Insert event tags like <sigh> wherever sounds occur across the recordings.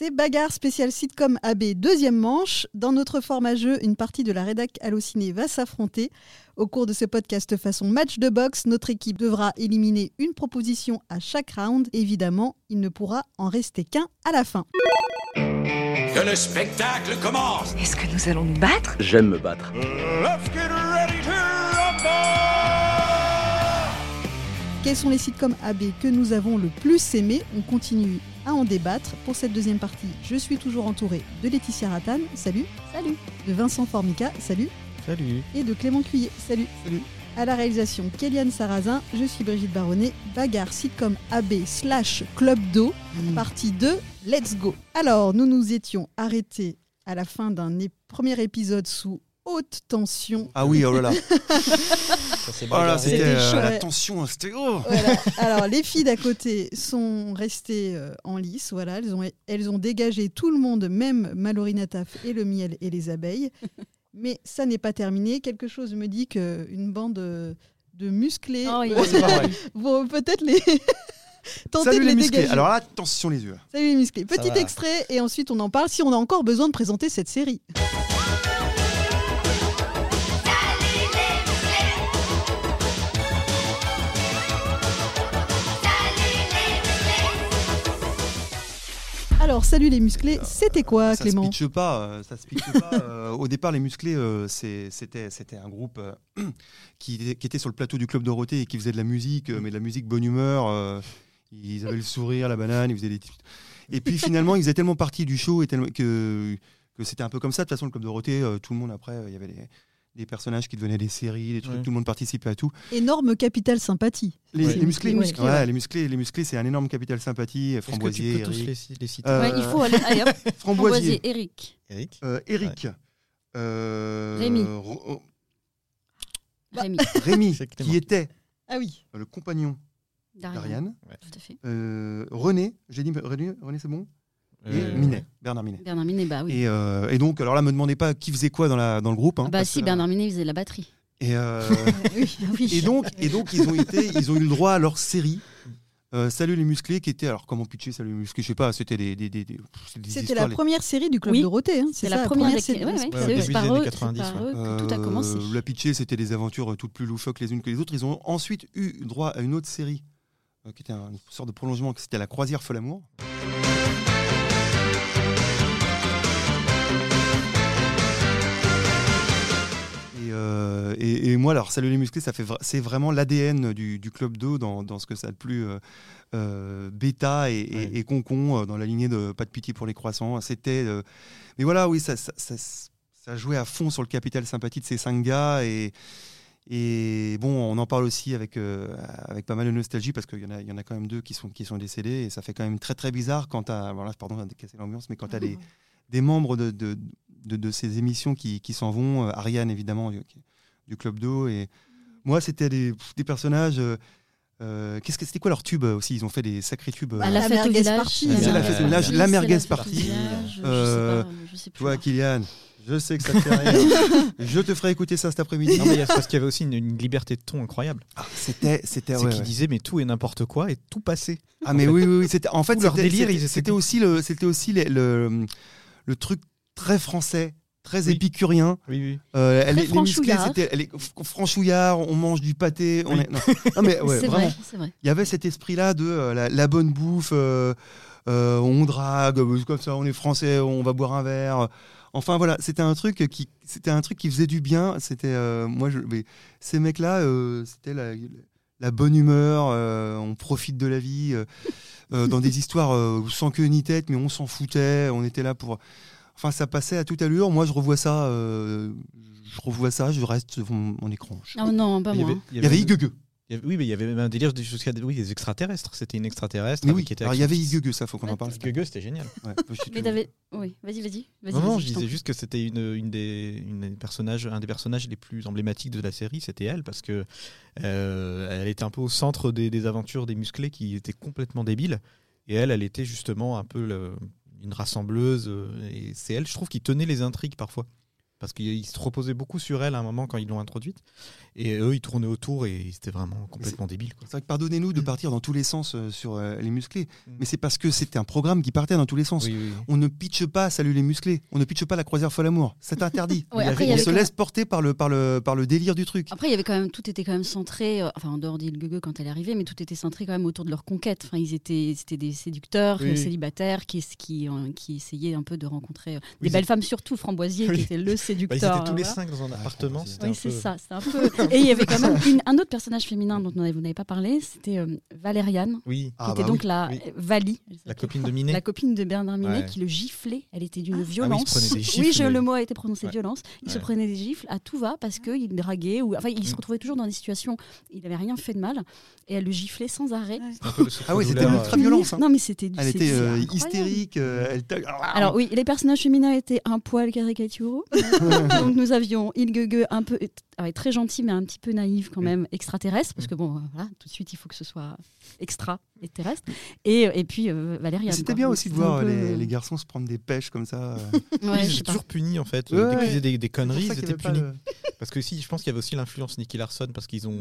C'est Bagarre spécial sitcom AB deuxième manche. Dans notre format jeu, une partie de la rédac Allociné va s'affronter. Au cours de ce podcast façon match de boxe, notre équipe devra éliminer une proposition à chaque round. Évidemment, il ne pourra en rester qu'un à la fin. Que le spectacle commence Est-ce que nous allons nous battre? J'aime me battre. Let's get ready to rumble Quels sont les sitcoms AB que nous avons le plus aimés? On continue à en débattre. Pour cette deuxième partie, je suis toujours entourée de Laetitia Rattan, salut. Salut. De Vincent Formica, salut. Salut. Et de Clément Cuillet, salut. Salut. À la réalisation, Kéliane Sarrazin, je suis Brigitte Baronnet, bagarre sitcom AB slash club d'eau, partie 2, let's go. Alors, nous nous étions arrêtés à la fin d'un premier épisode sous haute tension. Ah oui, oh là là. <laughs> Oh là, bagarré. c'était C'était euh, la tension, c'était oh. Voilà. <laughs> Alors, les filles d'à côté sont restées euh, en lice. Voilà, elles ont, elles ont dégagé tout le monde, même Mallory Nataf et le miel et les abeilles. Mais ça n'est pas terminé. Quelque chose me dit qu'une bande euh, de musclés Oh, euh, <laughs> vont peut-être les tenter Salut de les les musclés. dégager. Alors là, attention les yeux. Salut les musclés. Petit extrait et ensuite on en parle si on a encore besoin de présenter cette série. Alors, salut les musclés, c'était quoi, ça Clément se pas. euh, Ça se pitche pas. euh, au départ, les musclés, euh, c'était un groupe euh, qui, qui était sur le plateau du club Dorothée et qui faisait de la musique, euh, mais de la musique bonne humeur. euh, ils avaient le sourire, la banane, ils faisaient des. Et puis finalement, ils faisaient tellement partie du show et tellement que que c'était un peu comme ça. De toute façon, le club Dorothée, euh, tout le monde après, euh, il y avait des, des personnages qui devenaient des séries, des trucs, Ouais. tout le monde participait à tout. Énorme capital sympathie. Les, Ouais. les musclés, Les musclés, ouais. les musclés, les c'est un énorme capital sympathie. Est-ce que tu Framboisier, tous Eric. les, les citer Euh, Ouais, il faut aller. Allez hop, <laughs> Framboisier, Framboisier, Eric. Eric euh, Eric, euh, Rémi. Oh, Bah. Rémi. <laughs> Rémi, qui était Ah oui. le compagnon Darian. d'Ariane. Tout à fait. Euh, René, j'ai dit René, René c'est bon? Et Euh, Minet, Bernard Minet. Bernard Minet, bah oui. Et, euh, et donc, alors là, me demandez pas qui faisait quoi dans, la, dans le groupe. hein, Ah bah parce si, que- Bernard Minet il faisait la batterie. Et, euh, <laughs> oui. Oui. et donc, et donc ils, ont été, ils ont eu le droit à leur série. euh, Salut les musclés, qui était. Alors, comment pitcher Salut les musclés Je sais pas, c'était des. des, des, des- c'était la les- première série du Club Oui. Dorothée. hein, C'est la première série. ouais, ouais, Ouais, c'est eux, début c'est des par années eux- 90, c'est par ouais. eux que tout a Euh, commencé. La pitcher, c'était des aventures euh, toutes plus loufoques les unes que les autres. Ils ont ensuite eu droit à une autre série euh, qui était un- une sorte de prolongement, que c'était La Croisière Folle Amour. Moi, alors, Salut les musclés, ça fait vra- c'est vraiment l'ADN du, du club d'eau dans, dans ce que ça a de plus euh, euh, bêta et, Ouais. et concon euh, dans la lignée de Pas de pitié pour les croissants. C'était, euh, mais voilà, oui, ça, ça, ça, ça jouait à fond sur le capital sympathie de ces cinq gars et et bon, on en parle aussi avec, euh, avec pas mal de nostalgie parce qu'il y, en a- il y en a quand même deux qui sont, qui sont décédés et ça fait quand même très très bizarre quand tu as, voilà, pardon casser l'ambiance, mais quand tu as des, des membres de, de, de, de ces émissions qui, qui s'en vont, euh, Ariane évidemment du Club d'eau et moi c'était des, des personnages. euh, euh, qu'est-ce que c'était quoi leur tube euh, aussi? Ils ont fait des sacrés tubes. euh, À la La fête merguez party, C'est la fête- Euh, la- merguez fête party. Euh, Je sais pas, je sais plus. Toi, Kylian, je sais que ça te fait rire. <laughs> je te ferai écouter ça cet après-midi. Non, mais il y a- c'est parce qu'il y avait aussi une, une liberté de ton incroyable. Ah, c'était, c'était, c'est ouais, qu'ils ouais. disaient mais tout et n'importe quoi et tout passait. Ah mais oui, oui, oui, c'était en fait leur délire, c'était- aussi le c'était aussi le, le, le truc très français, très Oui. épicurien. Oui, oui. Euh, elle Très est- les franchouillard. elle est franchouillard, on mange du pâté, on Oui. est non, Non, mais <laughs> ouais, c'est vraiment. vrai, c'est vrai. Il y avait cet esprit-là de euh, la, la bonne bouffe, euh, euh, on drague, euh, comme ça, on est français, on va boire un verre. Enfin voilà, c'était un truc qui, c'était un truc qui faisait du bien. C'était euh, moi, je, mais ces mecs-là, euh, c'était la, la bonne humeur. euh, on profite de la vie dans des histoires euh, sans queue ni tête, mais on s'en foutait. On était là pour. Enfin, ça passait à toute allure. Moi, je revois ça. euh, je revois ça. Je reste sur mon, écran. Je- Ah non, pas moi. il y avait avait- Oui, mais il y avait même un délire de- jusqu'à oui, des extraterrestres. C'était une extraterrestre. Mais avec- oui, qui était alors il y avait fils. Igueugue, ça, faut qu'on en parle. Gueugue, c'était génial. Ouais, Mais t'avais. Oui, vas-y, vas-y. Non, non, je disais juste que c'était une, une des, une des personnages, un des personnages les plus emblématiques de la série, c'était elle, parce que euh, elle était un peu au centre des, des aventures des musclés qui étaient complètement débiles. Et elle, elle était justement un peu le- une rassembleuse. euh, Et c'est elle, je trouve, qui tenait les intrigues parfois. parce qu'ils se reposaient beaucoup sur elle à un moment quand ils l'ont introduite. Et eux, ils tournaient autour et c'était vraiment complètement débile. C'est vrai que pardonnez-nous de Mm. partir dans tous les sens euh, sur euh, les musclés, Mm. mais c'est parce que c'était un programme qui partait dans tous les sens. Oui, oui. On ne pitche pas Salut les musclés, on ne pitche pas la croisière folle amour. C'est interdit. <laughs> Ouais, après, on se laisse porter par le, par, le, par le délire du truc. Après, il y avait quand même tout était quand même centré, euh, enfin en dehors d'Il Gugu quand elle est arrivée, mais tout était centré quand même autour de leur conquête. Enfin, ils étaient, c'était des séducteurs, Oui, célibataires, qui, qui, euh, qui essayaient un peu de rencontrer euh, des belles c'est- femmes, surtout Framboisier, Oui. qui était le Bah, séducteur. ils étaient tous les voilà. cinq dans un Ah, appartement. Oui, c'est peu- ça. C'était un peu. Et il y avait quand même <laughs> une- un autre personnage féminin dont vous n'avez pas parlé, c'était euh, Valériane, Oui, qui Ah, était bah donc oui. la Oui. Vali, la copine de Minet. la copine de Bernard Minet, Ouais. qui le giflait. Elle était d'une Ah. violence. Ah oui, il se prenait des oui, gifles, je- le mot a été prononcé Ouais. violence. Il se prenait des gifles à tout va parce qu'il draguait ou enfin il se Mm. retrouvait toujours dans des situations. Il n'avait rien fait de mal et elle le giflait sans arrêt. Ah oui, c'était ultra violence. hein. Non mais c'était. Elle était euh, hystérique. euh, elle Alors oui, les personnages féminins étaient un poil caricaturaux. <laughs> Donc nous avions Ilgege un peu très gentil mais un petit peu naïf quand même, extraterrestre parce que bon euh, voilà, tout de suite il faut que ce soit extra et terrestre. Et, et puis euh, Valériane. C'était bien aussi de voir peu, les, euh, les garçons se prendre des pêches comme ça. euh. <laughs> ouais, ils étaient pas. toujours punis en fait. Ouais, Dès qu'ils ouais. faisaient des, conneries, ils étaient punis. le- Parce que si, je pense qu'il y avait aussi l'influence Nicky Larson parce qu'ils ont.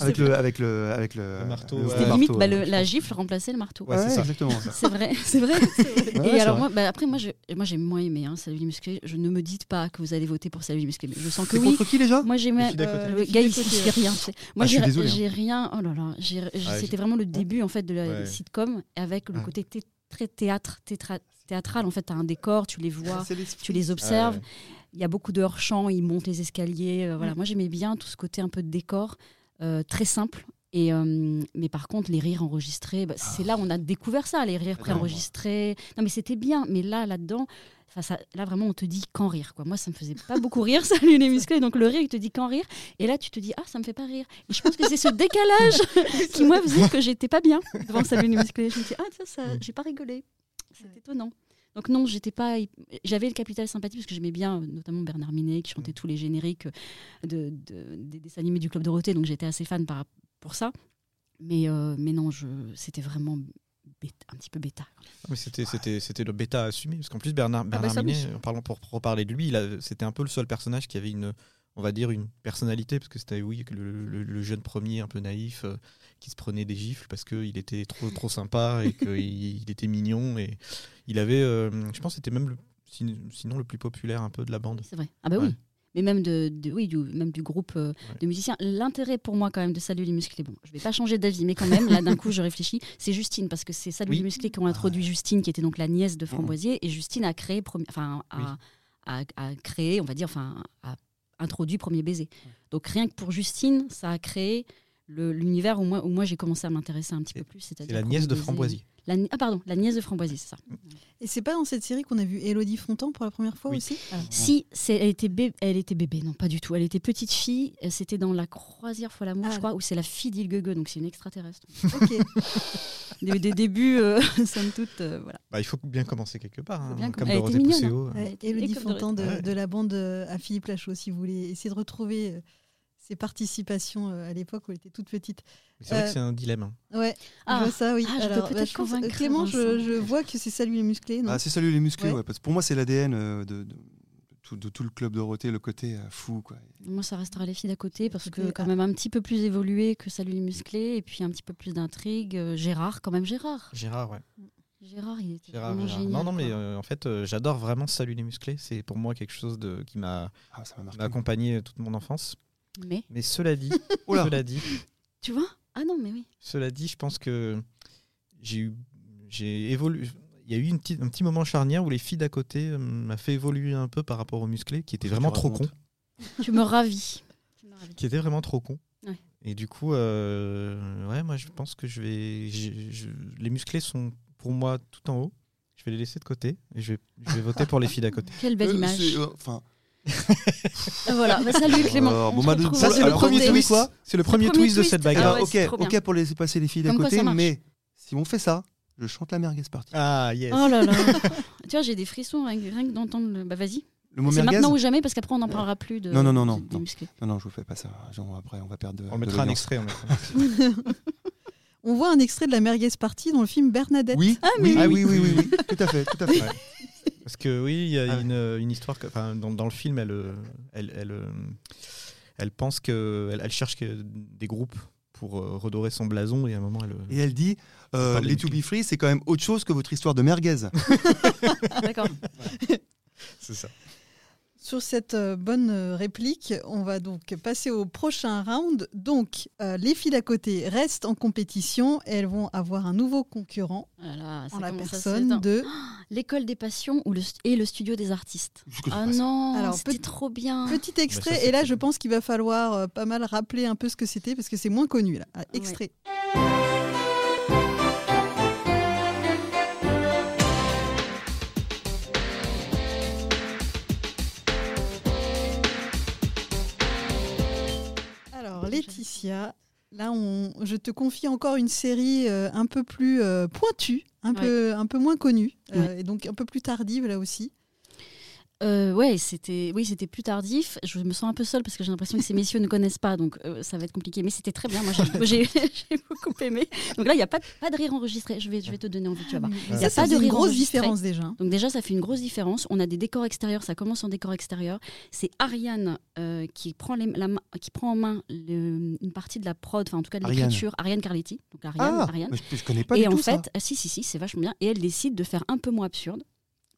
Avec le, avec le, avec le, Le marteau, C'était marteau, limite bah, le- la gifle remplaçait le marteau. Ouais, c'est exactement. ça. <laughs> C'est vrai, c'est vrai. <laughs> Et alors vrai. moi, bah, après moi, j'ai moins aimé hein, Salut les musclés. Je ne me dites pas que vous allez voter pour Salut les musclés, mais je sens que oui. contre qui déjà? Moi j'aimais Côté. euh, le gars qui fait rien. Moi Ah, je suis j'ai rien. Oh là là, Ah, c'était vraiment le début en fait de la Ouais. sitcom avec le côté thé- très théâtre, théâtral. En fait, tu as un décor, tu les <laughs> vois, tu les observes. Il y a beaucoup de hors-champ, ils montent les escaliers. euh, voilà. Moi, j'aimais bien tout ce côté un peu de décor, euh, très simple. Et, euh, mais par contre, les rires enregistrés, bah, c'est là où on a découvert ça, les rires préenregistrés. Non, mais c'était bien. Mais là, là-dedans, enfin, ça, là, vraiment, on te dit quand rire. Quoi. Moi, ça me faisait pas beaucoup rire, <laughs> salut les musclés. Donc, le rire, il te dit quand rire. Et là, tu te dis, ah, ça me fait pas rire. Et je pense que c'est ce décalage <laughs> qui, moi, faisait que j'étais pas bien devant salut les musclés. Je me dis, ah, ça, ça j'ai pas rigolé. C'est Ouais. étonnant. Donc non, j'étais pas. J'avais le capital sympathie parce que j'aimais bien, euh, notamment Bernard Minet qui chantait tous les génériques de, de- des dessins animés du Club Dorothée, donc j'étais assez fan par, pour ça. Mais, euh, mais non, je, c'était vraiment bêta- un petit peu bêta. Mais c'était, c'était, c'était le bêta assumé. Parce qu'en plus, Bernard, bah Bernard ça, Minet, en parlant pour reparler de lui, il a- c'était un peu le seul personnage qui avait une, on va dire, une personnalité. Parce que c'était, oui, le, le- le jeune premier un peu naïf euh, qui se prenait des gifles parce qu'il était trop, trop sympa et qu'il <laughs> il était mignon. Et il avait, euh, je pense, que c'était même le, sin- sinon le plus populaire un peu de la bande. C'est vrai. Ah bah Ouais. oui. Mais même, de, de- oui, du, même du groupe euh, Ouais. de musiciens. L'intérêt pour moi, quand même, de Salut les musclés, bon, je vais pas changer d'avis, mais quand même, là, d'un coup, je réfléchis, c'est Justine, parce que c'est Salut Oui. les musclés qui ont introduit Justine, qui était donc la nièce de Framboisier, et Justine a créé, enfin, a, a, a créé, on va dire, enfin, a introduit Premier Baiser. Donc rien que pour Justine, ça a créé l'univers où moi, où moi j'ai commencé à m'intéresser un petit peu plus. C'est C'est-à-dire la nièce de. Framboisier. La ah pardon, la nièce de Framboisier, c'est ça. Et c'est pas dans cette série qu'on a vu Elodie Fontan pour la première fois Oui. aussi? Si, c'est, elle, était bé- elle était bébé, non pas du tout. Elle était petite fille, euh, c'était dans la croisière fois l'amour, Ah. je crois, où c'est la fille d'Ilgege, donc c'est une extraterrestre. Ok. <laughs> Des, des débuts, euh, <laughs> somme toute, euh, voilà. Bah, il faut bien commencer quelque part. hein, bien comme com- elle était Dorothée Pousseau. Elodie Fontan de, la bande euh, à Philippe Lachaud, si vous voulez essayer de retrouver euh, ses participations euh, à l'époque où elle était toute petite. C'est vrai Euh, que c'est un dilemme. hein. Ouais, Ah. je vois ça, oui. Ah, je peux Alors, peut-être je pense- convaincre Clément, je, vois que c'est Salut les musclés, non? Ah, c'est salut les musclés, Ouais. ouais, parce que pour moi, c'est l'ADN euh, de, de, tout, de tout le club Dorothée, le côté euh, fou. Quoi. Moi, ça restera les filles d'à côté, parce que quand même un petit peu plus évolué que Salut les musclés, et puis un petit peu plus d'intrigue. Euh, Gérard, quand même Gérard. Gérard, ouais. Gérard, il était Gérard, vraiment Gérard. génial. Non, non, mais euh, en fait, euh, j'adore vraiment Salut les musclés. C'est pour moi quelque chose de, qui m'a Ah, accompagné toute mon enfance. Mais, Mais cela dit, <laughs> Oh cela dit, tu vois? Ah non, mais oui. cela dit, je pense que j'ai eu, j'ai évolué. Il y a eu une petite- un petit moment charnière où les filles d'à côté euh, m'a fait évoluer un peu par rapport aux musclés, qui étaient vraiment trop cons, <laughs> Tu me ravis. Qui étaient vraiment trop cons. Ouais. Et du coup, euh, ouais, moi, je pense que je vais, je- les musclés sont pour moi tout en haut. Je vais les laisser de côté et je vais, je vais voter pour les filles d'à côté. Quelle belle Euh, image. c'est, euh, Enfin, <laughs> Voilà, bah, salut Clément. Alors, bon, bah, ça, c'est le premier twist. quoi C'est le premier premier twist de cette Ah bagarre. Alors, ouais, ok, ok pour laisser passer les filles d'à quoi, côté, mais si on fait ça, je chante la merguez partie. Ah yes. Oh là là. <laughs> tu vois, j'ai des frissons rien, rien que d'entendre le. Bah vas-y. Le mot C'est maintenant ou jamais parce qu'après on n'en parlera plus de. Non, non, non, non, des non. musclés. Non, non, je vous fais pas ça. Genre, après, on va perdre de On de mettra un extrait. on mettra- <laughs> On voit un extrait de la merguez partie dans le film Bernadette. Oui, Ah, oui, mais oui, oui, oui, oui, tout à fait, tout à fait. Parce que oui, il y a Ah ouais. une, une histoire. que- enfin, dans, dans le film, elle, euh, elle, elle, euh, elle pense que elle, elle cherche que des groupes pour euh, redorer son blason et à un moment elle. euh, Et elle dit euh, Les To. Be Free, c'est quand même autre chose que votre histoire de merguez. <laughs> D'accord. <laughs> C'est ça. Sur cette euh, bonne euh, réplique, on va donc passer au prochain round. Donc, euh, les filles d'à côté restent en compétition et elles vont avoir un nouveau concurrent Voilà, en la personne de. L'école des passions ou le, et le studio des artistes. Ah non, Alors, c'était trop bien. Petit extrait, ça, et là je pense qu'il va falloir euh, pas mal rappeler un peu ce que c'était parce que c'est moins connu là. Ah, extrait. Laetitia, là on, je te confie encore une série euh, un peu plus euh, pointue, un, peu, un peu moins connue, euh, et donc un peu plus tardive là aussi. Euh, ouais, c'était oui, c'était plus tardif. Je me sens un peu seule parce que j'ai l'impression que ces messieurs ne connaissent pas, donc euh, ça va être compliqué. Mais c'était très bien. Moi, j'ai- <laughs> beaucoup aimé. Donc là, il n'y a pas, de- pas de rire enregistré. Je vais, je vais te donner envie, tu vas voir. Mais Il y a ça, ça pas de fait une rire grosse enregistré. différence déjà. Donc déjà, ça fait une grosse différence. On a des décors extérieurs, ça commence en décor extérieur. C'est Ariane euh, qui, prend les- la main- qui prend en main le- une partie de la prod, enfin en tout cas de Ariane. l'écriture. Ariane Carletti. Donc Ariane, Ah, Ariane. mais je, je connais pas Et du en tout fait, ça. ah, si, si, si, c'est vachement bien. Et elle décide de faire un peu moins absurde.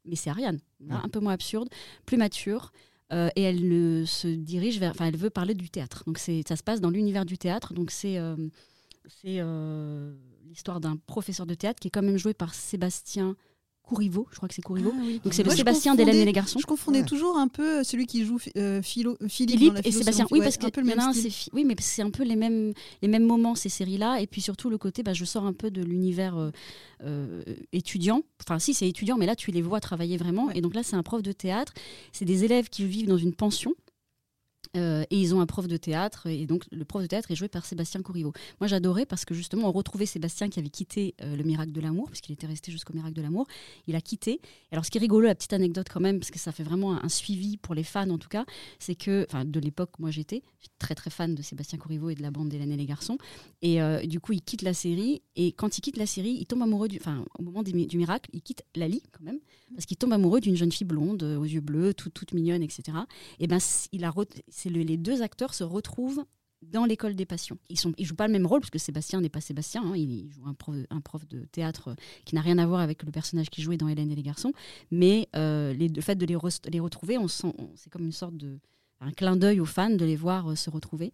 Mais c'est Ariane, Ouais. un peu moins absurde, plus mature. euh, et elle ne se dirige vers. Enfin, elle veut parler du théâtre. Donc c'est, ça se passe dans l'univers du théâtre. Donc c'est, euh, c'est euh, l'histoire d'un professeur de théâtre qui est quand même joué par Sébastien Courriveau. Je crois que c'est Courriveau. Ah oui. Donc c'est le Moi, Sébastien d'Hélène et les garçons. Je confondais Ouais. toujours un peu celui qui joue euh, Philo, Philippe, Philippe dans la et Sébastien. Oui, parce que un, c'est oui, mais c'est un peu les mêmes les mêmes moments ces séries-là, et puis surtout le côté, bah, je sors un peu de l'univers euh, euh, étudiant. Enfin, si c'est étudiant, mais là tu les vois travailler vraiment. Ouais. Et donc là, c'est un prof de théâtre. C'est des élèves qui vivent dans une pension. Euh, et ils ont un prof de théâtre, et donc le prof de théâtre est joué par Sébastien Courriveau. Moi j'adorais parce que justement on retrouvait Sébastien qui avait quitté euh, le Miracle de l'amour, puisqu'il était resté jusqu'au Miracle de l'amour. Il a quitté. Alors ce qui est rigolo, la petite anecdote quand même, parce que ça fait vraiment un, suivi pour les fans en tout cas, c'est que, enfin de l'époque moi j'étais, très très fan de Sébastien Corriveau et de la bande d'Hélène et les garçons. Et euh, du coup il quitte la série, et quand il quitte la série, il tombe amoureux du, enfin au moment du Miracle, il quitte Lali quand même, parce qu'il tombe amoureux d'une jeune fille blonde, aux yeux bleus, tout- toute mignonne, etc. Et ben il a, les deux acteurs se retrouvent dans l'école des passions. Ils ils jouent pas le même rôle parce que Sébastien n'est pas Sébastien. hein, il, joue un prof, un prof de théâtre euh, qui n'a rien à voir avec le personnage qui jouait dans Hélène et les garçons. Mais euh, les- le fait de les, les retrouver, on on- c'est comme une sorte de un clin d'œil aux fans de les voir euh, se retrouver.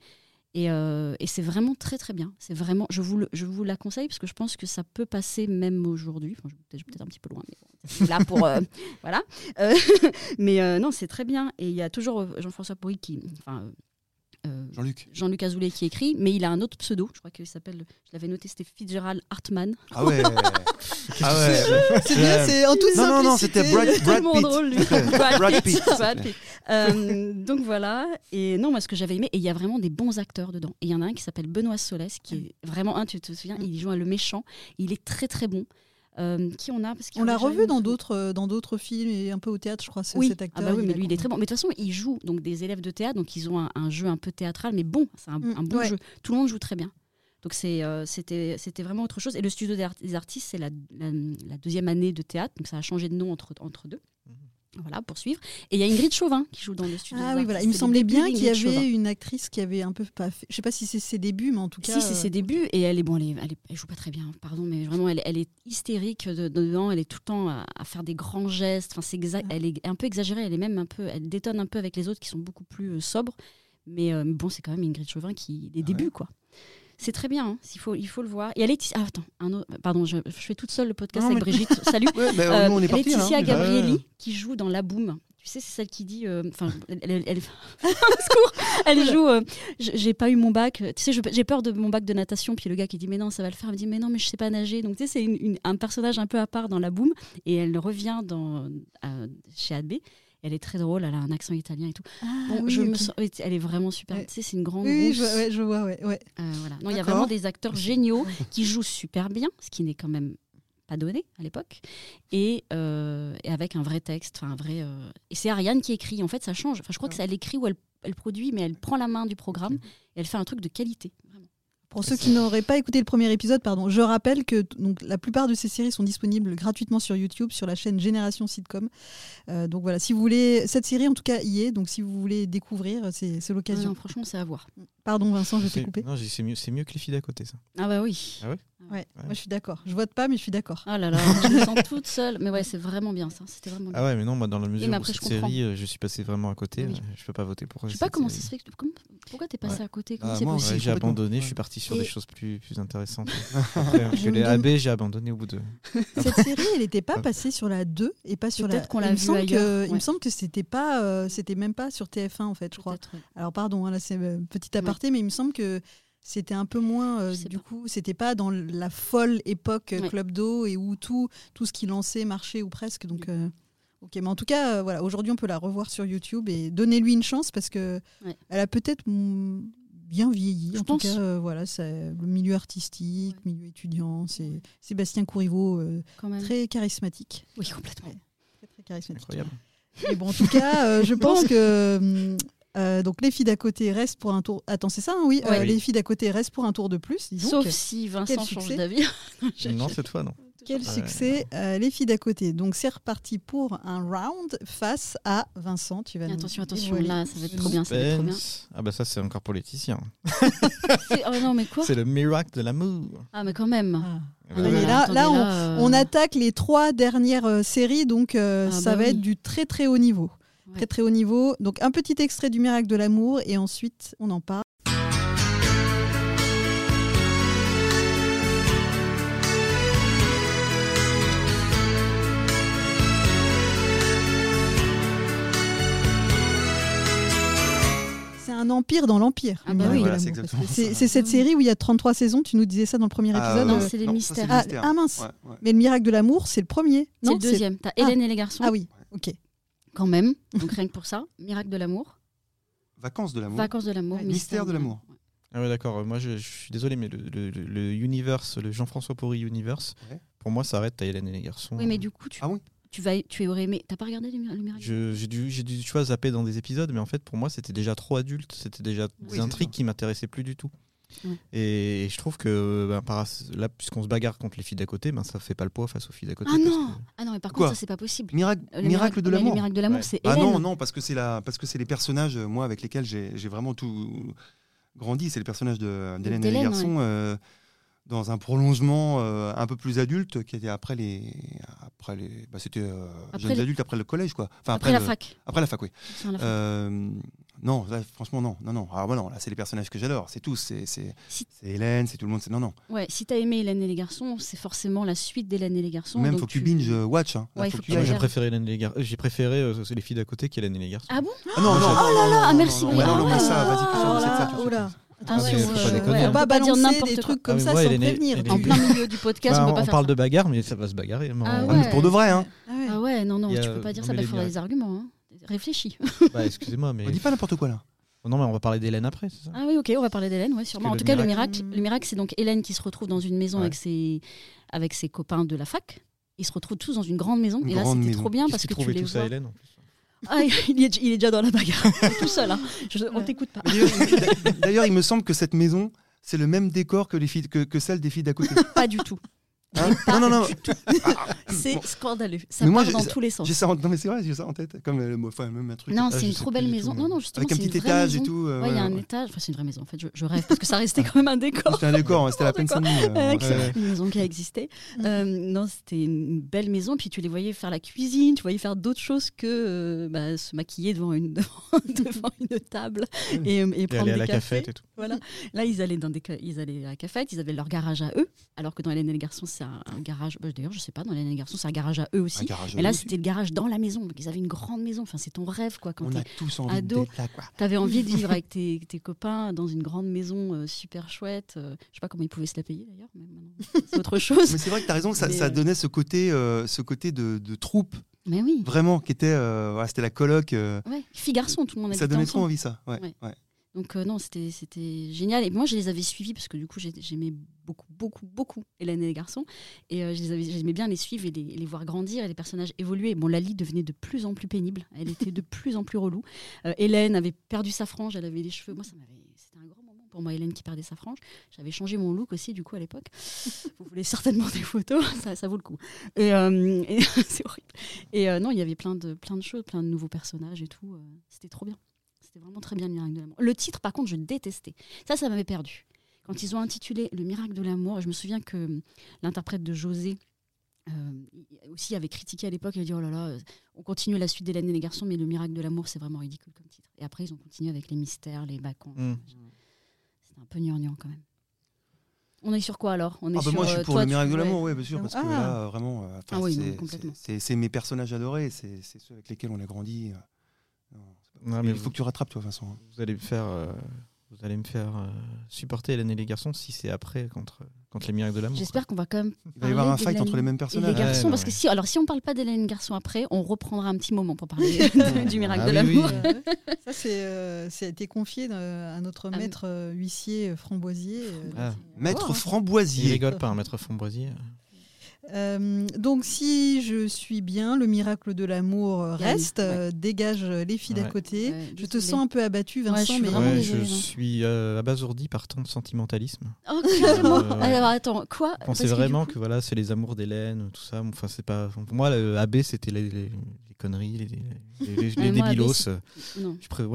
Et, euh, et c'est vraiment très très bien. C'est vraiment, je vous, le- je vous la conseille parce que je pense que ça peut passer même aujourd'hui. Enfin, je vais peut-être un petit peu loin, mais bon, là pour euh, <laughs> voilà. Euh, <laughs> mais non, c'est très bien. Et il y a toujours Jean-François Pourry qui, euh, Jean-Luc. Jean-Luc Azoulay qui écrit, mais il a un autre pseudo. Je crois qu'il s'appelle, je l'avais noté, c'était Fitzgerald Hartman. Ah ouais. <laughs> ah ouais. C'est bien, c'est en toute Non, non, non, c'était Brad, Brad Tellement Pitt. drôle, lui. <laughs> Brad Brad Pitt. Brad Pitt. Euh, donc voilà. Et non, moi, ce que j'avais aimé, et il y a vraiment des bons acteurs dedans. Et il y en a un qui s'appelle Benoît Solès, qui est vraiment un, tu te souviens, il joue le méchant. Il est très très bon. Euh, qui on a parce On l'a revu dans d'autres euh, dans d'autres films et un peu au théâtre, je crois, Oui, cet acteur. ah bah oui, mais lui, il est très bon. Mais de toute façon, il joue donc des élèves de théâtre, donc ils ont un, un jeu un peu théâtral, mais bon, c'est un, Mm, un bon ouais. jeu. Tout le monde joue très bien. Donc euh, c'était, c'était vraiment autre chose. Et le studio des, art- des artistes, c'est la, la- la deuxième année de théâtre, donc ça a changé de nom entre, entre deux. Voilà, pour suivre. Et il y a Ingrid Chauvin qui joue dans le studio. Ah des oui, voilà. Il me semblait bien qu'il y avait Chauvin. une actrice qui avait un peu pas fait. Je sais pas si c'est ses débuts, mais en tout cas. Si, c'est euh, ses débuts et elle est bon, elle, est, elle, est- elle joue pas très bien, pardon, mais vraiment elle, elle est hystérique de- dedans, elle est tout le temps à, à faire des grands gestes. Enfin, c'est exa- elle est un peu exagérée, elle est même un peu, elle détonne un peu avec les autres qui sont beaucoup plus euh, sobres. Mais, euh, mais bon, c'est quand même Ingrid Chauvin qui les débuts quoi. C'est très bien, hein, il, faut, il faut le voir. Et Laetitia, ah, attends, un autre, pardon, je, je fais toute seule le podcast Non, avec mais- Brigitte. Salut. <laughs> Ouais, bah, Euh, nous, on est partis. Laetitia hein. Gabrielli qui joue dans La Boom. Tu sais, c'est celle qui dit. euh, Enfin, elle, elle, elle- elle <laughs> joue. euh, j'ai pas eu mon bac. Tu sais, j'ai peur de mon bac de natation. Puis le gars qui dit mais non, ça va le faire. Elle me dit mais non, mais je sais pas nager. Donc tu sais, c'est une- une- un personnage un peu à part dans La Boom. Et elle revient dans chez AB. Elle est très drôle. Elle a un accent italien et tout. ah, Bon, oui, je me ok. sens. oui, Elle est vraiment super. Ouais. Tu sais, c'est une grande. Oui, je, ouais, je vois, ouais. ouais. Euh, voilà. Non, il y a vraiment des acteurs géniaux qui jouent super bien, ce qui n'est quand même pas donné à l'époque, et, euh, et avec un vrai texte, un vrai. euh, Et c'est Ariane qui écrit. En fait, ça change. Enfin, je crois que c'est elle écrit ou elle, elle produit, mais elle prend la main du programme et elle fait un truc de qualité. Pour ceux qui n'auraient pas écouté le premier épisode, pardon, je rappelle que donc, la plupart de ces séries sont disponibles gratuitement sur YouTube, sur la chaîne Génération Sitcom. Euh, donc voilà, si vous voulez, cette série en tout cas y est, donc si vous voulez découvrir, c'est l'occasion. non, franchement, c'est à voir. Pardon Vincent, je t'ai coupé. Non, mieux, c'est mieux que les filles d'à côté, ça. Ah bah oui. Ah ouais? Ouais, moi je suis d'accord. Je vote pas, mais je suis d'accord. Ah là là, je me sens toute seule. Mais ouais, c'est vraiment bien ça. C'était vraiment bien. Ah ouais, mais non, moi, dans la mesure où cette je série, euh, je suis passé vraiment à côté. Oui. euh, Je peux pas voter pour je sais pas comment ça se fait. Pourquoi t'es passé à côté Comment Ah, c'est moi. Ouais, possible? j'ai abandonné, je Ouais. suis parti sur Et- des choses plus, plus intéressantes. <laughs> Je les AB, j'ai abandonné au bout de. <laughs> Cette série, elle n'était pas Ouais. passée sur la 2 et pas sur la. Peut-être qu'on l'a semble ailleurs, Il me ouais. semble que c'était pas, euh, c'était même pas sur TF1 en fait, je crois. Ouais. Alors pardon, hein, là c'est petit aparté, mais il me semble que c'était un peu moins. euh, du pas. coup, c'était pas dans la folle époque euh, Ouais. Club d'eau et où tout, tout ce qui lançait marchait ou presque. Donc, euh, ok, mais en tout cas, euh, voilà, aujourd'hui on peut la revoir sur YouTube et donnez-lui une chance parce que Ouais. elle a peut-être mm, bien vieilli. Je en pense. tout cas, euh, voilà, c'est le milieu artistique, milieu étudiant, c'est Sébastien Courriveau, euh, très charismatique, Oui, complètement. très très charismatique. Incroyable. Mais bon, en tout cas, euh, je <laughs> pense que hum, euh, donc les filles d'à côté restent pour un tour. Attends, c'est ça, hein, oui. Ouais. Euh, les filles d'à côté restent pour un tour de plus. dis donc. Sauf si Vincent change d'avis. <laughs> Non, cette fois, non. Quel Ouais. succès, euh, les filles d'à côté. Donc c'est reparti pour un round face à Vincent. Tu vas nous Attention, attention, là, ça va être trop bien, ça va être trop bien. Ah bah ça, c'est encore pour Laetitia. C'est- Oh non, mais quoi? C'est le miracle de l'amour. Ah, mais quand même. Ah. Mais là- euh, On attaque les trois dernières euh, séries, donc euh, Ah, ça bah va oui. être du très très haut niveau. Ouais. Très très haut niveau. Donc un petit extrait du miracle de l'amour et ensuite on en parle. C'est un empire dans l'empire. Ah bah oui. Voilà, c'est cette Ah série où il y a 33 saisons, tu nous disais ça dans le premier Ah, épisode. non, c'est les ça, mystères. Ah, ah, mince, Ouais, ouais. mais le miracle de l'amour, c'est le premier. C'est Non, le deuxième. T'as Hélène et les garçons, Ah oui, ok. Quand même. <laughs> Donc rien que pour ça. Miracle de l'amour. Vacances de l'amour. Vacances de l'amour. Ouais, Mystère de l'amour. Ouais. Ah ouais, d'accord. Moi, je, je suis désolé, mais le, le, le- universe, le Jean-François Porry universe, Ouais. pour moi, ça arrête à Hélène et les garçons. Oui, mais du coup, tu, Ah oui tu, vas, tu aurais aimé. T'as pas regardé le miracle J'ai dû, j'ai dû, tu vois, zapper dans des épisodes, mais en fait, pour moi, c'était déjà trop adulte. C'était déjà des intrigues ça. qui m'intéressaient plus du tout. Et, je trouve que ben, par, là, puisqu'on se bagarre contre les filles d'à côté, ben, ça fait pas le poids face aux filles d'à côté. Ah parce non que- Ah non, mais par Quoi contre, ça, c'est pas possible. Miracle, le miracle de l'amour. Le miracle de l'amour, Ouais. c'est Ah non, non, parce que c'est la, parce que c'est les personnages, euh, moi, avec lesquels j'ai j'ai vraiment tout grandi. C'est le personnage de- d'Hélène et les garçons euh, dans un prolongement euh, un peu plus adulte, qui était après les, après les, bah, c'était euh, Après jeunes les- adultes après le collège, quoi. Enfin Après la le- fac. Après la fac, oui. Non, là, franchement, non, non, non. Alors, bah non, là, c'est les personnages que j'adore. C'est tous. C'est c'est- Si- c'est Hélène, c'est tout le monde. c'est- Non, non. Ouais, si t'as aimé Hélène et les garçons, c'est forcément la suite d'Hélène et les garçons. Même donc faut que tu binge euh, watch. Hein. Là, Ouais, faut faut que que tu Ah, moi, ailles. j'ai préféré Hélène et les gar- j'ai préféré euh, c'est les filles d'à côté qu'Hélène et les garçons. Ah bon Ah non, non, Oh non, là non, là, ah, non, merci, non, non, mais Ah, ça, vas-y, tu oh là, ça oh là. Ah ouais, Attention, faut pas euh, déconner. ouais, On on va peut pas dire balancer n'importe trucs comme Ah, mais ça moi, sans prévenir. En plein milieu du podcast, Bah, on on peut pas faire parle ça. de bagarre, mais ça va se bagarrer. Ah on- Ah, mais ouais. pour de vrai, hein. Ah ouais. Ah ouais, non, non, a- tu peux pas dire ça, il les faudrait des arguments. hein. Réfléchis. Bah, excusez-moi, mais. On dit pas n'importe quoi là. Non, mais on va parler d'Hélène après, c'est ça? Ah oui, ok, on va parler d'Hélène, ouais, sûrement. En tout cas, le miracle- le miracle, c'est donc Hélène qui se retrouve dans une maison Ouais. avec, ses, avec ses copains de la fac. Ils se retrouvent tous dans une grande maison. Une et là, grande c'était maison. trop bien parce que tu les tout ça, vois. Hélène en plus? Ah, il est, il est déjà dans la bagarre, <laughs> tout seul. hein. Je- on t'écoute pas. D'ailleurs, il me semble que cette maison, c'est le même décor que, les filles, que, que celle des filles d'à côté. Pas du tout. Hein <laughs> non, non, non. <laughs> C'est Bon. scandaleux. Ça Mais moi, part dans tous les sens. J'ai ça en... Non, mais c'est vrai, j'ai ça en tête. Comme euh, le- enfin, même un truc. Non, Ah, c'est une trop belle maison. tout, Non, non, justement, Avec un c'est une petit étage maison. et tout. euh, Ouais, il y a un ouais. étage. Enfin, c'est une vraie maison. En fait, je, je rêve parce que ça restait quand même un décor. <laughs> C'était un décor, c'était la peine. Ouais, euh, ouais. une maison qui a existé. Euh, non, c'était une belle maison. Puis tu les voyais faire la cuisine, tu voyais faire d'autres choses que euh, bah, se maquiller devant une, devant une table et, et Et prendre aller à des la cafés. cafette et tout. Voilà. Là, ils allaient dans des, ils allaient à la cafette, ils avaient leur garage à eux. Alors que dans Hélène et les garçons, c'est un, un garage. bah, D'ailleurs, je sais pas, dans les garçons, c'est un garage à eux aussi. Et là, c'était le garage dans la maison. Donc, ils avaient une grande maison. Enfin, c'est ton rêve, quoi. Quand On a tous envie ado. là, quoi. T'avais envie de vivre avec tes, <laughs> tes copains dans une grande maison euh, super chouette. euh, je sais pas comment ils pouvaient se la payer d'ailleurs, mais maintenant, c'est autre <laughs> chose. Mais c'est vrai que tu as raison, ça, Mais, ça euh, donnait ce côté, euh, ce côté de, de troupe, Mais oui, vraiment, qui était. euh, voilà, c'était la coloc. euh, ouais. filles garçons, tout le monde ça donnait trop envie, ça. Ouais, Ouais. ouais. Donc euh, non, c'était c'était génial. Et moi, je les avais suivis parce que du coup, j'ai- j'aimais beaucoup, beaucoup, beaucoup Hélène et les garçons. Et euh, je les avais- j'aimais bien les suivre et les, les voir grandir et les personnages évoluer. Bon, Lali devenait de plus en plus pénible. Elle était de <laughs> plus en plus relou. Euh, Hélène avait perdu sa frange, elle avait les cheveux. Moi, ça m'avait, c'était un grand moment pour moi Hélène qui perdait sa frange. J'avais changé mon look aussi du coup à l'époque. <laughs> Vous voulez certainement des photos, ça, ça vaut le coup. Et, <laughs> et c'est horrible. Et non, il y avait plein de, plein de choses, plein de nouveaux personnages et tout. C'était trop bien. C'était vraiment très bien le miracle de l'amour. Le titre, par contre, je détestais. Ça, ça m'avait perdu. Quand ils ont intitulé Le miracle de l'amour, je me souviens que hum, l'interprète de José euh, aussi avait critiqué à l'époque, il avait dit Oh là là, euh, on continue la suite d'Hélène et les garçons, mais le miracle de l'amour, c'est vraiment ridicule comme titre. Et après, ils ont continué avec les mystères, les baccons. Mm. C'était un peu gnangnan quand même. On est sur quoi alors? On est Ah bah sur, moi je suis euh, pour toi, le miracle de l'amour, oui, bien sûr, parce que Ah. là, vraiment, euh, Ah oui, c'est- mes personnages adorés, c'est ceux avec lesquels on a grandi. Non, mais il vous- faut que tu rattrapes, toi, Vincent. Vous allez me faire, euh, vous allez me faire euh, supporter Hélène et les garçons si c'est après contre, contre les miracles de l'amour. J'espère qu'on va quand même Il va y avoir un fight entre les mêmes Et personnages. les garçons, Ouais, parce que si, alors si on parle pas d'Hélène Garçon après, on reprendra un petit moment pour parler de- <laughs> <laughs> du miracle Ah de oui, l'amour. oui. Euh, ça, c'est, euh, ça a été confié à notre Ah maître euh, huissier Framboisier. euh, Ah. Maître hein. Il Framboisier. rigole pas, un maître Framboisier. Euh, donc, si je suis bien, le miracle de l'amour reste, euh, dégage euh, les filles d'à Ouais. côté. Ouais, Je te sens un peu abattu, Ouais, Vincent, je suis mais je non. suis euh, abasourdi par tant de sentimentalisme. Oh. Euh. Alors attends, quoi? Je pensais Parce que du vraiment coup- que voilà, c'est les amours d'Hélène, tout ça? Enfin, c'est pas. Pour moi, le AB, c'était les, les- les conneries, les, les, les- débilos.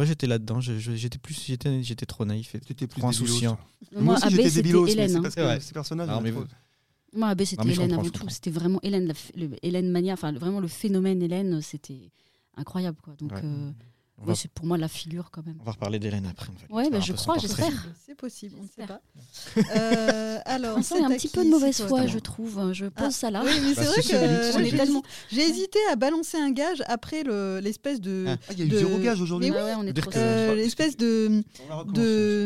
j'étais là-dedans. J'étais plus, j'étais, j'étais trop naïf. Et T'étais plus insouciant. Moi, aussi, AB, j'étais c'était Hélène. c'est hein. Moi, AB, c'était Hélène avant tout. C'était vraiment Hélène, la le- Hélène Mania, enfin vraiment le phénomène Hélène, c'était incroyable. Quoi. Donc, Ouais. euh, oui, va, c'est pour moi la figure quand même. on va reparler d'Hélène après. faire bah, je crois, j'espère. c'est possible, on ne sait pas. Euh, alors, Vincent, il y a c'est un petit peu de mauvaise foi, je trouve. Je Ah, ça là. Oui, mais Bah, c'est vrai c'est celui- que celui- tellement- j'ai hésité à balancer un gage après le- l'espèce de. Ah. Ah, il y a eu zéro gage aujourd'hui. Ah on est trop euh, l'espèce de,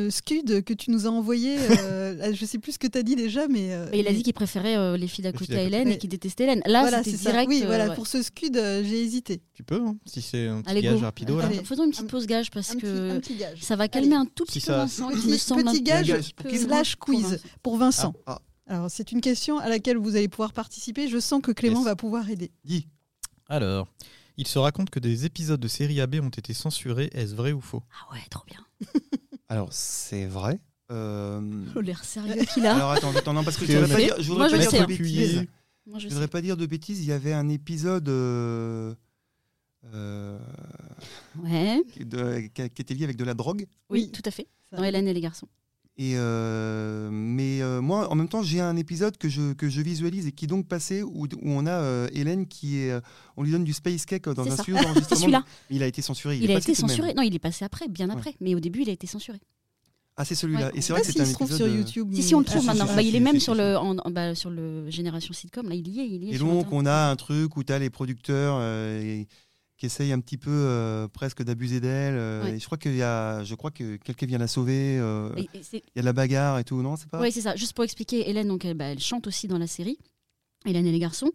scud que tu nous as envoyé. euh, <laughs> je sais plus ce que tu as dit déjà, mais. euh, il a dit qu'il préférait les filles d'à côté à. Hélène et qu'il détestait Hélène. Là, c'était c'est direct. Oui, voilà, pour ce scud, j'ai hésité. Tu peux, hein, si c'est un petit gage rapido là. Allez. Faisons une petite pause gage parce petit, que un petit gage. ça va calmer un tout petit Si peu ça- Vincent. Petit- qui me semble un petit petit gage peu- slash quiz pour Vincent. Ah, Alors, c'est une question à laquelle vous allez pouvoir participer. Je sens que Clément Yes. va pouvoir aider. dis. Alors, il se raconte que des épisodes de série AB ont été censurés. Est-ce vrai ou faux? Ah ouais, trop bien. <laughs> Alors, c'est vrai. Euh, Oh, l'air sérieux qu'il a. Alors attends, attends, non, parce que je voudrais pas dire, je Moi, voudrais je pas dire hein. de bêtises. Moi, je voudrais pas dire de bêtises. Il y avait un épisode euh, euh, Ouais, de- qui, qui était lié avec de la drogue. oui, Oui. tout à fait. Dans Hélène et les garçons. Et euh, mais euh, moi, en même temps, j'ai un épisode que je, que je visualise et qui est donc passé où, où on a euh, Hélène qui est, euh, on lui donne du space cake dans C'est un ça. studio C'est <laughs> d'enregistrement. celui-là. Il a été censuré. Il, a été censuré. Non, il est passé après, bien Ouais. après. Mais au début, il a été censuré. Ah, c'est celui-là. Ouais. Et c'est vrai que c'était s'il un se trouve épisode. sur YouTube. Si, mais- si, on le Ah, trouve si, maintenant. si, Bah, si, il est si, même si, sur, si. le, en- en- bah, sur le Génération Sitcom. Là, il y est. Il y est Et donc, on a un truc où tu as les producteurs euh, et- qui essayent un petit peu euh, presque d'abuser d'elle. euh, Ouais. Et je crois qu'il y a, je crois que quelqu'un vient la sauver. euh, Et- et c'est- Il y a de la bagarre et tout, non C'est pas Oui, c'est ça. Juste pour expliquer, Hélène, donc, elle, bah, elle chante aussi dans la série, Hélène et les garçons,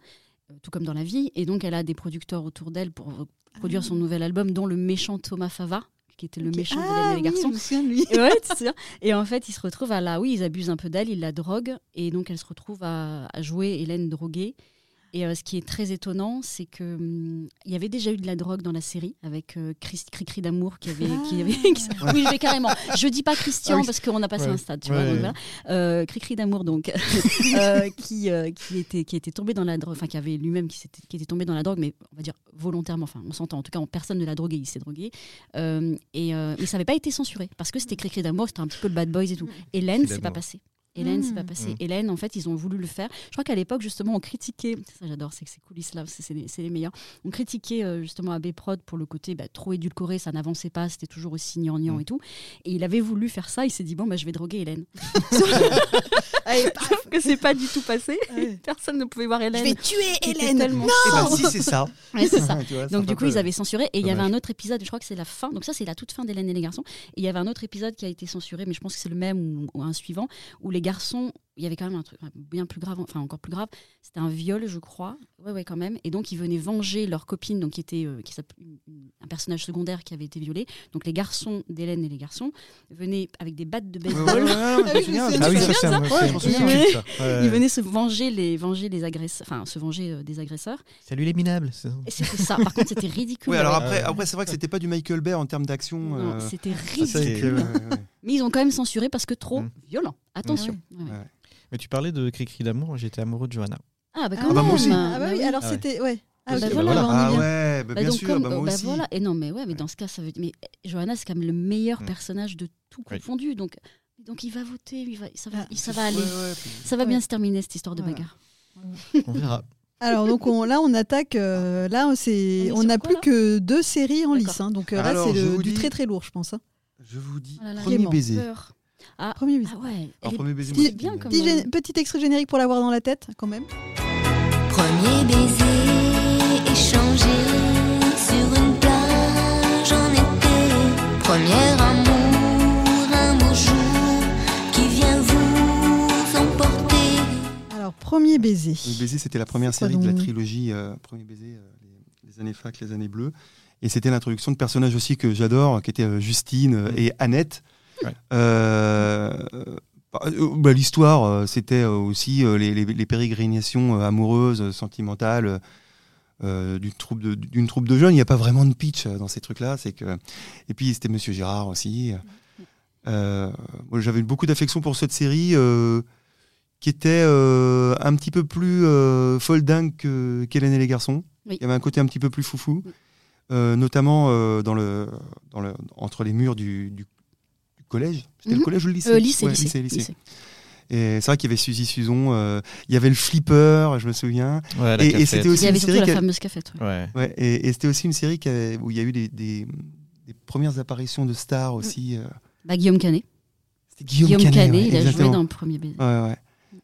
euh, tout comme dans la vie. Et donc, elle a des producteurs autour d'elle pour produire son nouvel album, dont le méchant Thomas Fava, qui était le méchant ah, d'Hélène et les oui, garçons. je me souviens de lui. <laughs> Et, ouais, en fait, ils se retrouvent à la. Oui, ils abusent un peu d'elle, ils la droguent. Et donc, elle se retrouve à, à jouer Hélène droguée. Et euh, ce qui est très étonnant, c'est que hum, il y avait déjà eu de la drogue dans la série avec euh, Chris- Cricri d'amour qui avait, qui avait qui s- oui je vais carrément. Je dis pas Christian Ah oui. parce qu'on a passé Ouais. un stade tu Ouais, vois donc voilà. Euh, Cricri d'amour donc <laughs> euh, qui euh, qui était qui était tombé dans la drogue enfin qui avait lui-même qui, s'était- qui était tombé dans la drogue mais on va dire volontairement enfin on s'entend. En tout cas personne ne l'a drogué il s'est drogué. Et mais ça n'avait pas été censuré parce que c'était Cricri d'amour c'était un petit peu le bad boys et tout. Hélène c'est pas passé Hélène, c'est pas Mm. passé. Mm. Hélène, en fait, ils ont voulu le faire. Je crois qu'à l'époque, justement, on critiquait, ça j'adore, c'est que ces coulisses-là, c'est les, c'est les meilleurs. On critiquait euh, justement AB Prod pour le côté bah, trop édulcoré, ça n'avançait pas, c'était toujours aussi gnangnan Mm. et tout. Et il avait voulu faire ça, il s'est dit, bon, bah, je vais droguer Hélène. <laughs> <laughs> <laughs> Allez, Sauf que c'est pas du tout passé. Ouais. Personne ne pouvait voir Hélène. tuer qui était tellement Eh ben, si, c'est ça. <laughs> Ouais, c'est ça. <laughs> Vois, Donc c'est du coup, peu- ils avaient censuré. Et il y avait un autre épisode, je crois que c'est la fin. Donc ça, c'est la toute fin d'Hélène et les garçons. Et il y avait un autre épisode qui a été censuré, mais je pense que c'est le même ou, ou un suivant, où les garçons, il y avait quand même un truc bien plus grave, enfin encore plus grave. C'était un viol, je crois. Ouais, ouais, quand même. Et donc ils venaient venger leur copine, donc qui était euh, qui un personnage secondaire qui avait été violé. Donc les garçons d'Hélène et les garçons venaient avec des battes de baseball. ouais, <laughs> Ah oui, oui, c'est un, Ouais. <laughs> Ils venaient se venger les venger les agresseurs, enfin se venger euh, des agresseurs. Salut les minables. c'était ça. Par contre, c'était ridicule. Ouais, alors après, après c'est vrai que c'était pas du Michael Bay en termes d'action. Non, euh, c'était ridicule. ouais, ouais, ouais. Mais ils ont quand même censuré parce que trop Mm. violent. Attention. Mais tu parlais de Cri-Cri d'amour, j'étais amoureux de Johanna. Ah bah Ah, quand bah, même. moi aussi. Ah bah oui, alors Ah ouais. c'était. Ouais. Ah, Bah ok, voilà. bah, on est Ah bien. ouais, bah, Bah bien donc, sûr, comme- bah, moi bah aussi. voilà. Et non, mais ouais, mais dans ce cas, ça veut dire. Mais Johanna, c'est quand même le meilleur Mm. personnage de tout Oui. confondu. Donc, donc il va voter, il va, ça va, Ah, ça va aller. Ouais, ouais, puis- Ça va Ouais. bien se terminer cette histoire de Voilà. bagarre. On verra. <laughs> Alors donc on- là on attaque. euh, là c'est On n'a plus que deux séries en lice. hein. donc euh, là c'est du dis- très très lourd je pense. hein. Je vous dis, Oh là là, premier baiser. Peur. Ah, Premier baiser. ah ouais. Alors, premier baiser, Petit- moi, bien comme- Petit, petit extrait générique pour l'avoir dans la tête quand même. Premier baiser échangé sur une plage en été. Premier amour, un beau jour qui vient vous emporter. Alors premier baiser. Premier baiser, c'était la première série de la trilogie euh, Premier baiser, euh, les, les années fac, les années bleues. Et c'était l'introduction de personnages aussi que j'adore, qui étaient euh, Justine euh, et Annette. Ouais. Euh, bah, euh, bah, L'histoire, euh, c'était aussi les, les- les pérégrinations amoureuses, sentimentales euh, d'une troupe, de, d'une troupe de jeunes. Il n'y a pas vraiment de pitch dans ces trucs-là. C'est que... Et puis c'était Monsieur Gérard aussi. Euh, J'avais beaucoup d'affection pour cette série. euh, qui était euh, un petit peu plus euh, folle dingue qu'Hélène et les garçons. Oui. Il y avait un côté un petit peu plus foufou, Oui. euh, notamment euh, dans le, dans le, entre les murs du collège. C'était Mhm. le collège ou le lycée Euh, lycée, Ouais, lycée, lycée. lycée. Et c'est vrai qu'il y avait Suzy Suzon, euh, il y avait le flipper, je me souviens. Ouais, Et- c'était aussi- Il y avait une surtout série la fameuse cafette. ouais. Ouais. Ouais, et et c'était aussi une série qui avait- où il y a eu des, des- des premières apparitions de stars aussi. euh. Bah, Guillaume Canet. C'était Guillaume, Guillaume, Canet, Canet, ouais, il a joué dans le premier baiser. Ouais, ouais.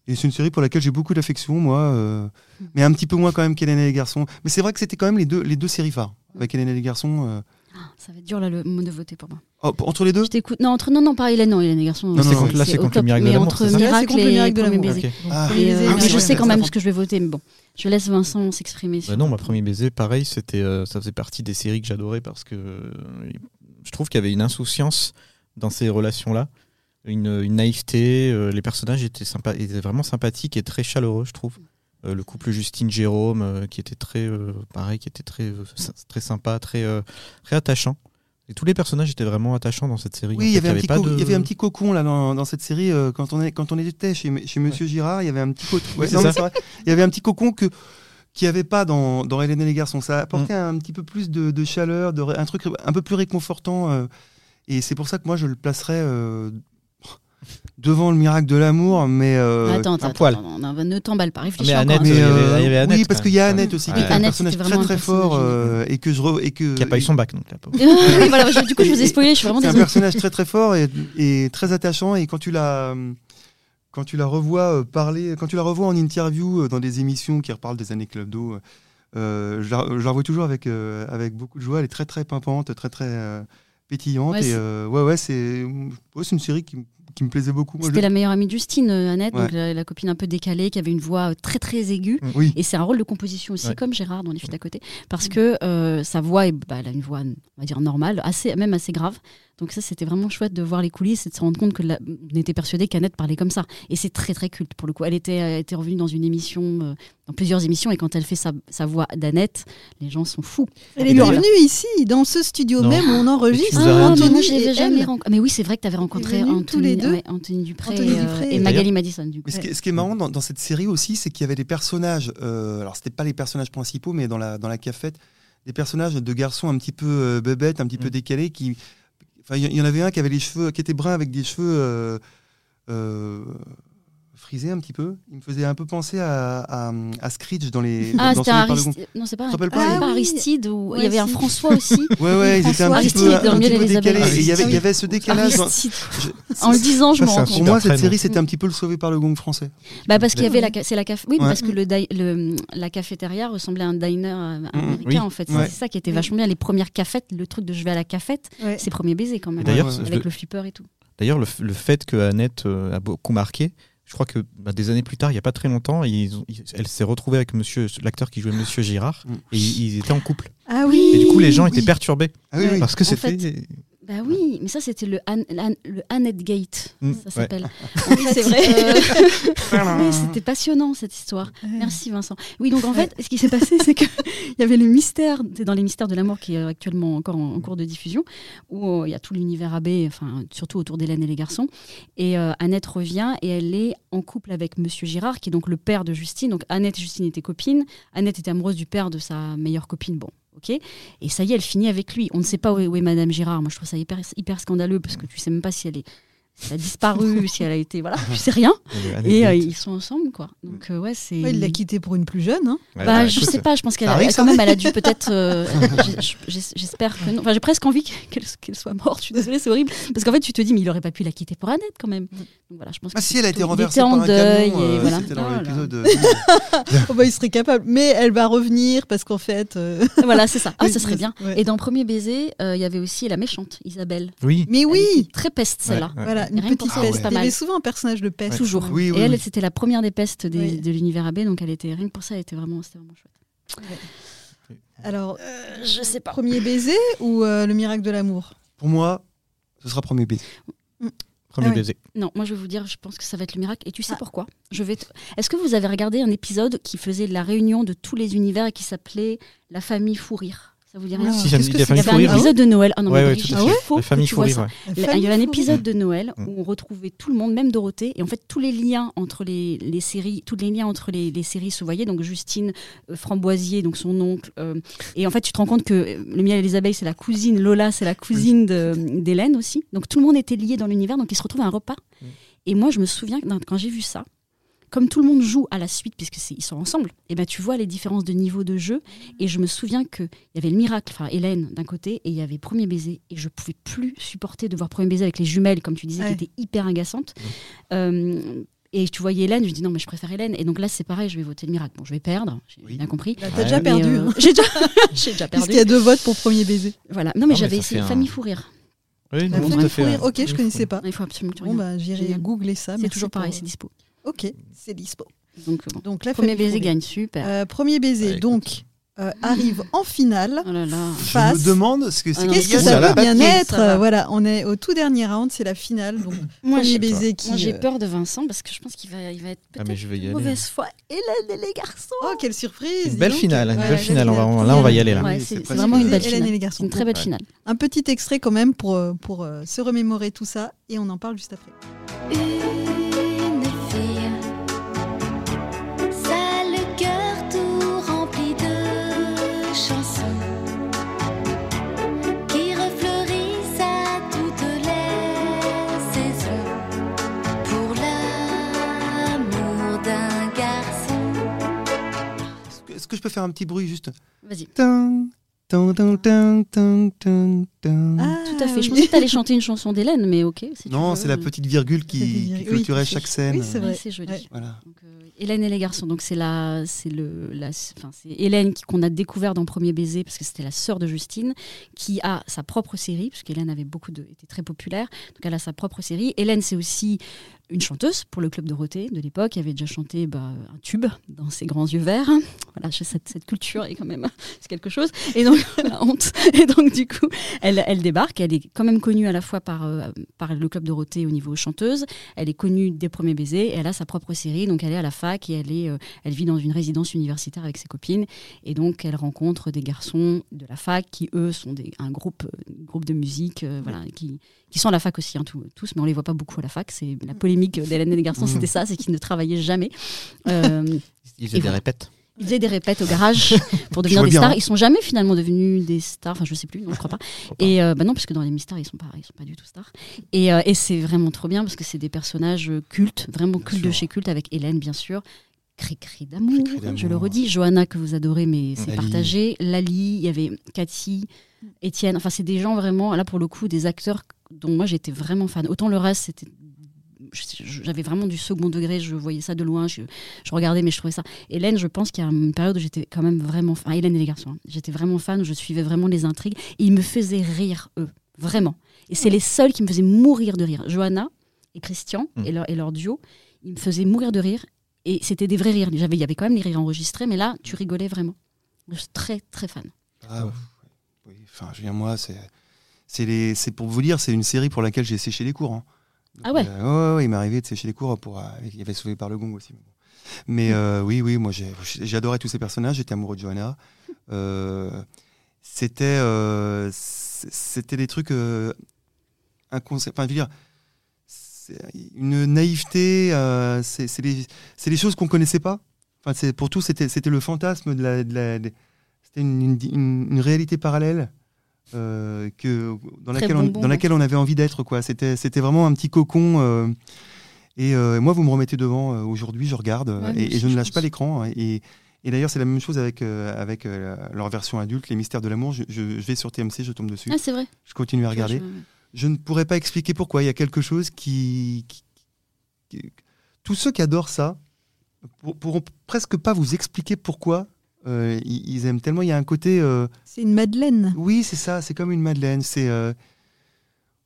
Et c'est une série pour laquelle j'ai beaucoup d'affection, moi, euh, Mm. mais un petit peu moins quand même qu'Hélène et les garçons. Mais c'est vrai que c'était quand même les deux, les deux séries phares. Mm. Avec Hélène et les garçons. Ah, Ça va être dur là le mot de voter pour moi. Oh, entre les deux Je t'écoute. Non, entre non non pas Hélène, non Hélène et garçons. Non, non, c'est- non, là, c'est contre le miracle de mais l'amour, entre Là, miracle et de premier baiser. Ah, euh, c'est je sais quand même ce que je vais voter, mais bon, je laisse Vincent s'exprimer. Bah non, ma premier baiser, pareil, c'était, euh, ça faisait partie des séries que j'adorais parce que euh, je trouve qu'il y avait une insouciance dans ces relations-là, une, une naïveté. euh, les personnages étaient, sympa, étaient vraiment sympathiques et très chaleureux, je trouve. Euh, le couple Justine-Jérôme, euh, qui était très, euh, pareil, qui était très, très sympa, très, très attachant. Et tous les personnages étaient vraiment attachants dans cette série. Oui, il y, avait un petit pas co- de- il y avait un petit cocon là dans, dans cette série quand, on est, quand on était chez, chez Monsieur Girard. Il y avait un petit cocon. Il y avait un petit cocon que qu'il n'y avait pas dans, dans Hélène et les garçons. Ça Mm. apportait un petit peu plus de, de chaleur, de, un truc un peu plus réconfortant. et c'est pour ça que moi je le placerais devant le miracle de l'amour. Mais euh, attends, attends, un poil. attends, non, non, ne t'emballe pas, réfléchis mais. Annette, hein. Mais, il y avait- euh, il y avait Annette, oui, parce qu'il y a. Annette aussi, qui est un Annette, personnage très très fort euh, et que je re- et que Qui a pas eu son bac, donc la pauvre. Oui, voilà, je- du coup, je vous ai spoilé, je suis vraiment C'est un personnage très très fort et, et très attachant et quand tu la quand tu la revois euh, parler, quand tu la revois en interview euh, dans des émissions qui reparlent des années Club d'eau, euh, je, la, revois toujours avec euh, avec beaucoup de joie. Elle est très très pimpante, très très euh, pétillante Ouais, et c'est- euh, ouais ouais c'est ouais, c'est une série qui, qui me plaisait beaucoup. C'était la meilleure amie de Justine, euh, Annette, donc la, la copine un peu décalée, qui avait une voix euh, très très aiguë. Oui. Et c'est un rôle de composition aussi, Ouais. comme Gérard dans Les filles d'à côté, parce que euh, sa voix, est, bah, elle a une voix, on va dire normale, assez, même assez grave. Donc ça, c'était vraiment chouette de voir les coulisses et de se rendre compte que la- on était persuadé qu'Annette parlait comme ça. Et c'est très très culte pour le coup. Elle était, elle était revenue dans une émission, euh, dans plusieurs émissions, et quand elle fait sa, sa voix d'Annette, les gens sont fous. Elle est Et hurle. venue ici dans ce studio Non. même où on enregistre. mais moi, Anthony et jamais elle. rencontré. Mais oui, c'est vrai que tu avais rencontré Anthony, tous les deux. ouais, Anthony Dupré, Anthony et, euh, et et- Magali Madison, du coup. Mais ce, qui, est- ce qui est marrant dans, dans cette série aussi, c'est qu'il y avait des personnages. euh, alors c'était pas les personnages principaux, mais dans la dans la cafette, des personnages de garçons un petit peu euh, bébêtes, un petit peu Mm. décalés, qui. Enfin, il y, il y en avait un qui avait les cheveux, qui était brun avec des cheveux euh, euh, un petit peu. Il me faisait un peu penser à, à, à Screech dans les. Ah, c'était. Aristide. Non, c'est pas, te rappelles pas, il- pas Ah oui. Aristide. Ou... il y avait un. François aussi. <laughs> Ouais, ouais, ils étaient un François petit peu, Aristide dans un petit et peu décalés. Et il y avait, il y avait ce décalage. dans- Aristide. je- En le disant, je Ça, me c'est rends un compte. Pour moi, cette série, c'était un petit peu le sauvé par le gong français. Bah parce qu'il y avait la, c'est la caf... oui, Ouais. parce que le, di- le- la cafétéria ressemblait à un diner euh, américain Oui. en fait. Ouais. C'est ça qui était vachement bien. Les premières cafettes, le truc de je vais à la cafette, c'est premier baiser quand même. D'ailleurs, avec le flipper et tout. D'ailleurs, le, le fait que Annette euh, a beaucoup marqué, je crois que bah, des années plus tard, il n'y a pas très longtemps, ils ont- ils- elle s'est retrouvée avec monsieur, l'acteur qui jouait Monsieur Girard, Mm. et ils, ils étaient en couple. Ah oui. Et du coup, les gens oui. étaient perturbés Ah oui, oui. parce que En c'était. Bah oui, mais ça c'était le, An- l'An- le Annette Gate, Mm, ça ouais. s'appelle. <laughs> Oui, c'est vrai. <laughs> c'était passionnant cette histoire. Merci Vincent. Oui, donc en fait, ce qui s'est passé, c'est qu'il <laughs> y avait le mystère, c'est dans les mystères de l'amour qui est actuellement encore en, en cours de diffusion, où euh, il y a tout l'univers AB, enfin, surtout autour d'Hélène et les garçons. Et euh, Annette revient et elle est en couple avec Monsieur Girard, qui est donc le père de Justine. Donc Annette et Justine étaient copines. Annette était amoureuse du père de sa meilleure copine. Bon. Et ça y est, elle finit avec lui. On ne sait pas où est, où est Madame Girard. Moi, je trouve ça hyper, hyper scandaleux parce que tu sais même pas si elle est, elle a disparu, <laughs> si elle a été, voilà, tu sais rien. Et euh, ils sont ensemble, quoi. Donc euh, ouais, c'est. Ouais, il l'a quitté pour une plus jeune. hein. Bah, bah, je écoute, sais pas, je pense qu'elle a- quand même, elle a dû <laughs> peut-être. euh, <laughs> J'espère que non. Enfin, j'ai presque envie qu'elle soit morte. Je suis désolée, c'est horrible. Parce qu'en fait, tu te dis, mais il aurait pas pu la quitter pour Annette quand même. Donc voilà, je pense Ah que si, elle a été renversée était par en un deuil et euh, voilà. C'était dans Voilà. l'épisode. Oh, bah, il serait capable. Mais elle va revenir parce qu'en fait. euh, Voilà, c'est ça. Ah, ça serait bien. ouais. Et dans Premier baiser, euh, il y avait aussi la méchante, Isabelle. Oui. Mais oui Très peste, celle-là. Ouais. Voilà, une Rien que petite pour ça, peste. c'est pas Il y avait souvent un personnage de peste. Toujours. Oui, oui, et elle, oui. c'était la première des pestes des- Oui. de l'univers AB, donc elle était rien que pour ça, elle était vraiment, c'était vraiment chouette. Alors, je sais pas. premier baiser ou euh, le miracle de l'amour? Pour moi, ce sera premier baiser. Premier Ah baiser. Non, moi je vais vous dire, je pense que ça va être le miracle. Et tu sais Ah. pourquoi? Je vais. te- Est-ce que vous avez regardé un épisode qui faisait la réunion de tous les univers et qui s'appelait La famille fou rire? Ça vous dit rien Si, ça me qu'est-ce dit que la c'est Il y famille avait un épisode de Noël. Ah non, Ouais, mais ouais, tout La famille fou rire, Il y a famille un épisode de Noël Mm. où on retrouvait tout le monde, même Dorothée, et en fait tous les liens entre les, les séries, tous les liens entre les, les séries se voyaient. Donc Justine euh, Framboisier, donc son oncle, euh, et en fait tu te rends compte que euh, le miel et les abeilles c'est la cousine, Lola c'est la cousine d'Hélène aussi. Donc tout le monde était lié dans l'univers, donc ils se retrouvent à un repas. Mm. Et moi je me souviens quand j'ai vu ça, comme tout le monde joue à la suite puisque c'est- ils sont ensemble, et ben tu vois les différences de niveau de jeu. Et je me souviens que il y avait le miracle, enfin Hélène d'un côté, et il y avait Premier baiser, et je pouvais plus supporter de voir Premier baiser avec les jumelles, comme tu disais, Ouais. qui étaient hyper agaçantes. Euh, et tu voyais Hélène, je dis non mais je préfère Hélène. Et donc là c'est pareil, je vais voter le miracle. Bon, je vais perdre, j'ai Oui. bien compris. Là, T'as Ouais. déjà Mais, perdu. euh, hein, <laughs> j'ai déjà, <laughs> j'ai déjà perdu. Puisqu'il y a deux votes pour premier baiser. Voilà. Non mais j'avais ça essayé un- Famille Fou Rire. Oui, La non, famille fou rire. Ok, je connaissais pas. Il faut absolument que tu Bon, bah, j'irai googler ça. C'est toujours pour- pareil, c'est dispo. Ok, c'est dispo. Donc bon. Donc, la Premier baiser gagne, super. Euh, premier baiser, Ouais, donc, euh, arrive en finale. Oh là là. Je me demande ce que Ah c'est. non, Qu'est-ce que ça peut bien être Voilà, on est au tout dernier round, c'est la finale. Donc, Moi premier j'ai baiser qui. moi, j'ai euh, peur de Vincent parce que je pense qu'il va, il va être Ah, mais peut-être je vais y de aller. mauvaise foi. Hélène et les garçons. Oh, quelle surprise Une belle finale, une Ouais, belle finale. On va, finale. là, on va y aller. Là. Ouais, c'est vraiment une belle Hélène et finale. les garçons. Une très belle Ouais. finale. Un petit extrait quand même pour, euh, pour euh, se remémorer tout ça et on en parle juste après. Que- je peux faire un petit bruit juste Vas-y. Ah, Tout à fait. Je oui. pensais que tu allais chanter une chanson d'Hélène, mais ok. si Non, c'est la petite virgule qui, qui Oui, clôturait chaque scène. oui, c'est vrai. C'est joli. Ouais. Voilà. Donc, euh, Hélène et les garçons. Donc c'est la, c'est le, la, enfin c'est Hélène qui- qu'on a découvert dans Premier baiser parce que c'était la sœur de Justine qui a sa propre série parce qu'Hélène avait beaucoup de, était très populaire. Donc elle a sa propre série. Hélène c'est aussi une chanteuse pour le club Dorothée de l'époque. Elle avait déjà chanté bah, un tube dans ses grands yeux verts. Voilà, cette, cette culture est quand même <laughs> c'est quelque chose. Et donc <laughs> la honte. Et donc du coup, elle, elle débarque. Elle est quand même connue à la fois par, euh, par le club Dorothée au niveau chanteuse. Elle est connue des premiers baisers. Et elle a sa propre série. Donc elle est à la fac et elle est, euh, elle vit dans une résidence universitaire avec ses copines. Et donc elle rencontre des garçons de la fac qui eux sont des, un groupe, euh, groupe de musique, euh, voilà, qui qui sont à la fac aussi, hein, tous, tous, mais on les voit pas beaucoup à la fac. C'est la polémique d'Hélène et les garçons, c'était ça, c'est qu'ils ne travaillaient jamais. <laughs> Euh, Ils faisaient des voilà. répètes. ils faisaient des répètes au garage <laughs> pour devenir des bien, stars. hein. Ils sont jamais finalement devenus des stars. Enfin, je sais plus, non, je crois pas. Et euh, bah non, parce que dans les mystères, ils sont pas, ils sont pas du tout stars. Et, euh, et c'est vraiment trop bien parce que c'est des personnages euh, cultes, vraiment Bien cultes de chez culte, avec Hélène bien sûr. Cri-cri d'amour, je le redis. Johanna que vous adorez, mais c'est partagé. Lali, il y avait Cathy, Étienne. Enfin, c'est des gens vraiment, là pour le coup, des acteurs dont moi j'étais vraiment fan. Autant le reste, c'était j'avais vraiment du second degré, je voyais ça de loin, je, je regardais, mais je trouvais ça. Hélène, je pense qu'il y a une période où j'étais quand même vraiment fan. Hélène et les garçons, hein. j'étais vraiment fan, où je suivais vraiment les intrigues. Et ils me faisaient rire, eux, vraiment. Et c'est les seuls qui me faisaient mourir de rire. Johanna et Christian Mm. et, leur, et leur duo, ils me faisaient mourir de rire. Et c'était des vrais rires. Il y avait quand même des rires enregistrés, mais là, tu rigolais vraiment. Je suis très, très fan. Ah, oui, enfin, je dire, moi, c'est. C'est pour vous dire, c'est une série pour laquelle j'ai séché les cours. hein. Donc, Ah ouais euh, ouais, ouais, il m'est arrivé de sécher les cours pour. euh, il y avait sauvé par le gong aussi. Mais Mm. euh, oui, oui, moi j'adorais tous ces personnages. J'étais amoureux de Johanna. Euh, c'était c'était des trucs inconse- Enfin, je veux dire, une naïveté. c'est des, des choses qu'on connaissait pas. Enfin, c'est pour tout, c'était c'était le fantasme de la. de la- c'était une- une réalité parallèle. Euh, que, dans, Très laquelle on, dans laquelle on avait envie d'être. quoi. C'était c'était vraiment un petit cocon. euh, et euh, moi, vous me remettez devant aujourd'hui, je regarde Ouais, et, et je ne lâche pas l'écran. hein, Et, et d'ailleurs, c'est la même chose avec, avec leur version adulte, Les Mystères de l'amour. Je, je- je vais sur TMC, je tombe dessus. Ah, c'est vrai. Je continue à regarder. Je- Je ne pourrais pas expliquer pourquoi. Il y a quelque chose qui. qui- qui- Tous ceux qui adorent ça pour- pourront presque pas vous expliquer pourquoi. Euh, ils, ils aiment tellement. Il y a un côté. euh, C'est une Madeleine. oui, c'est ça. C'est comme une madeleine. C'est.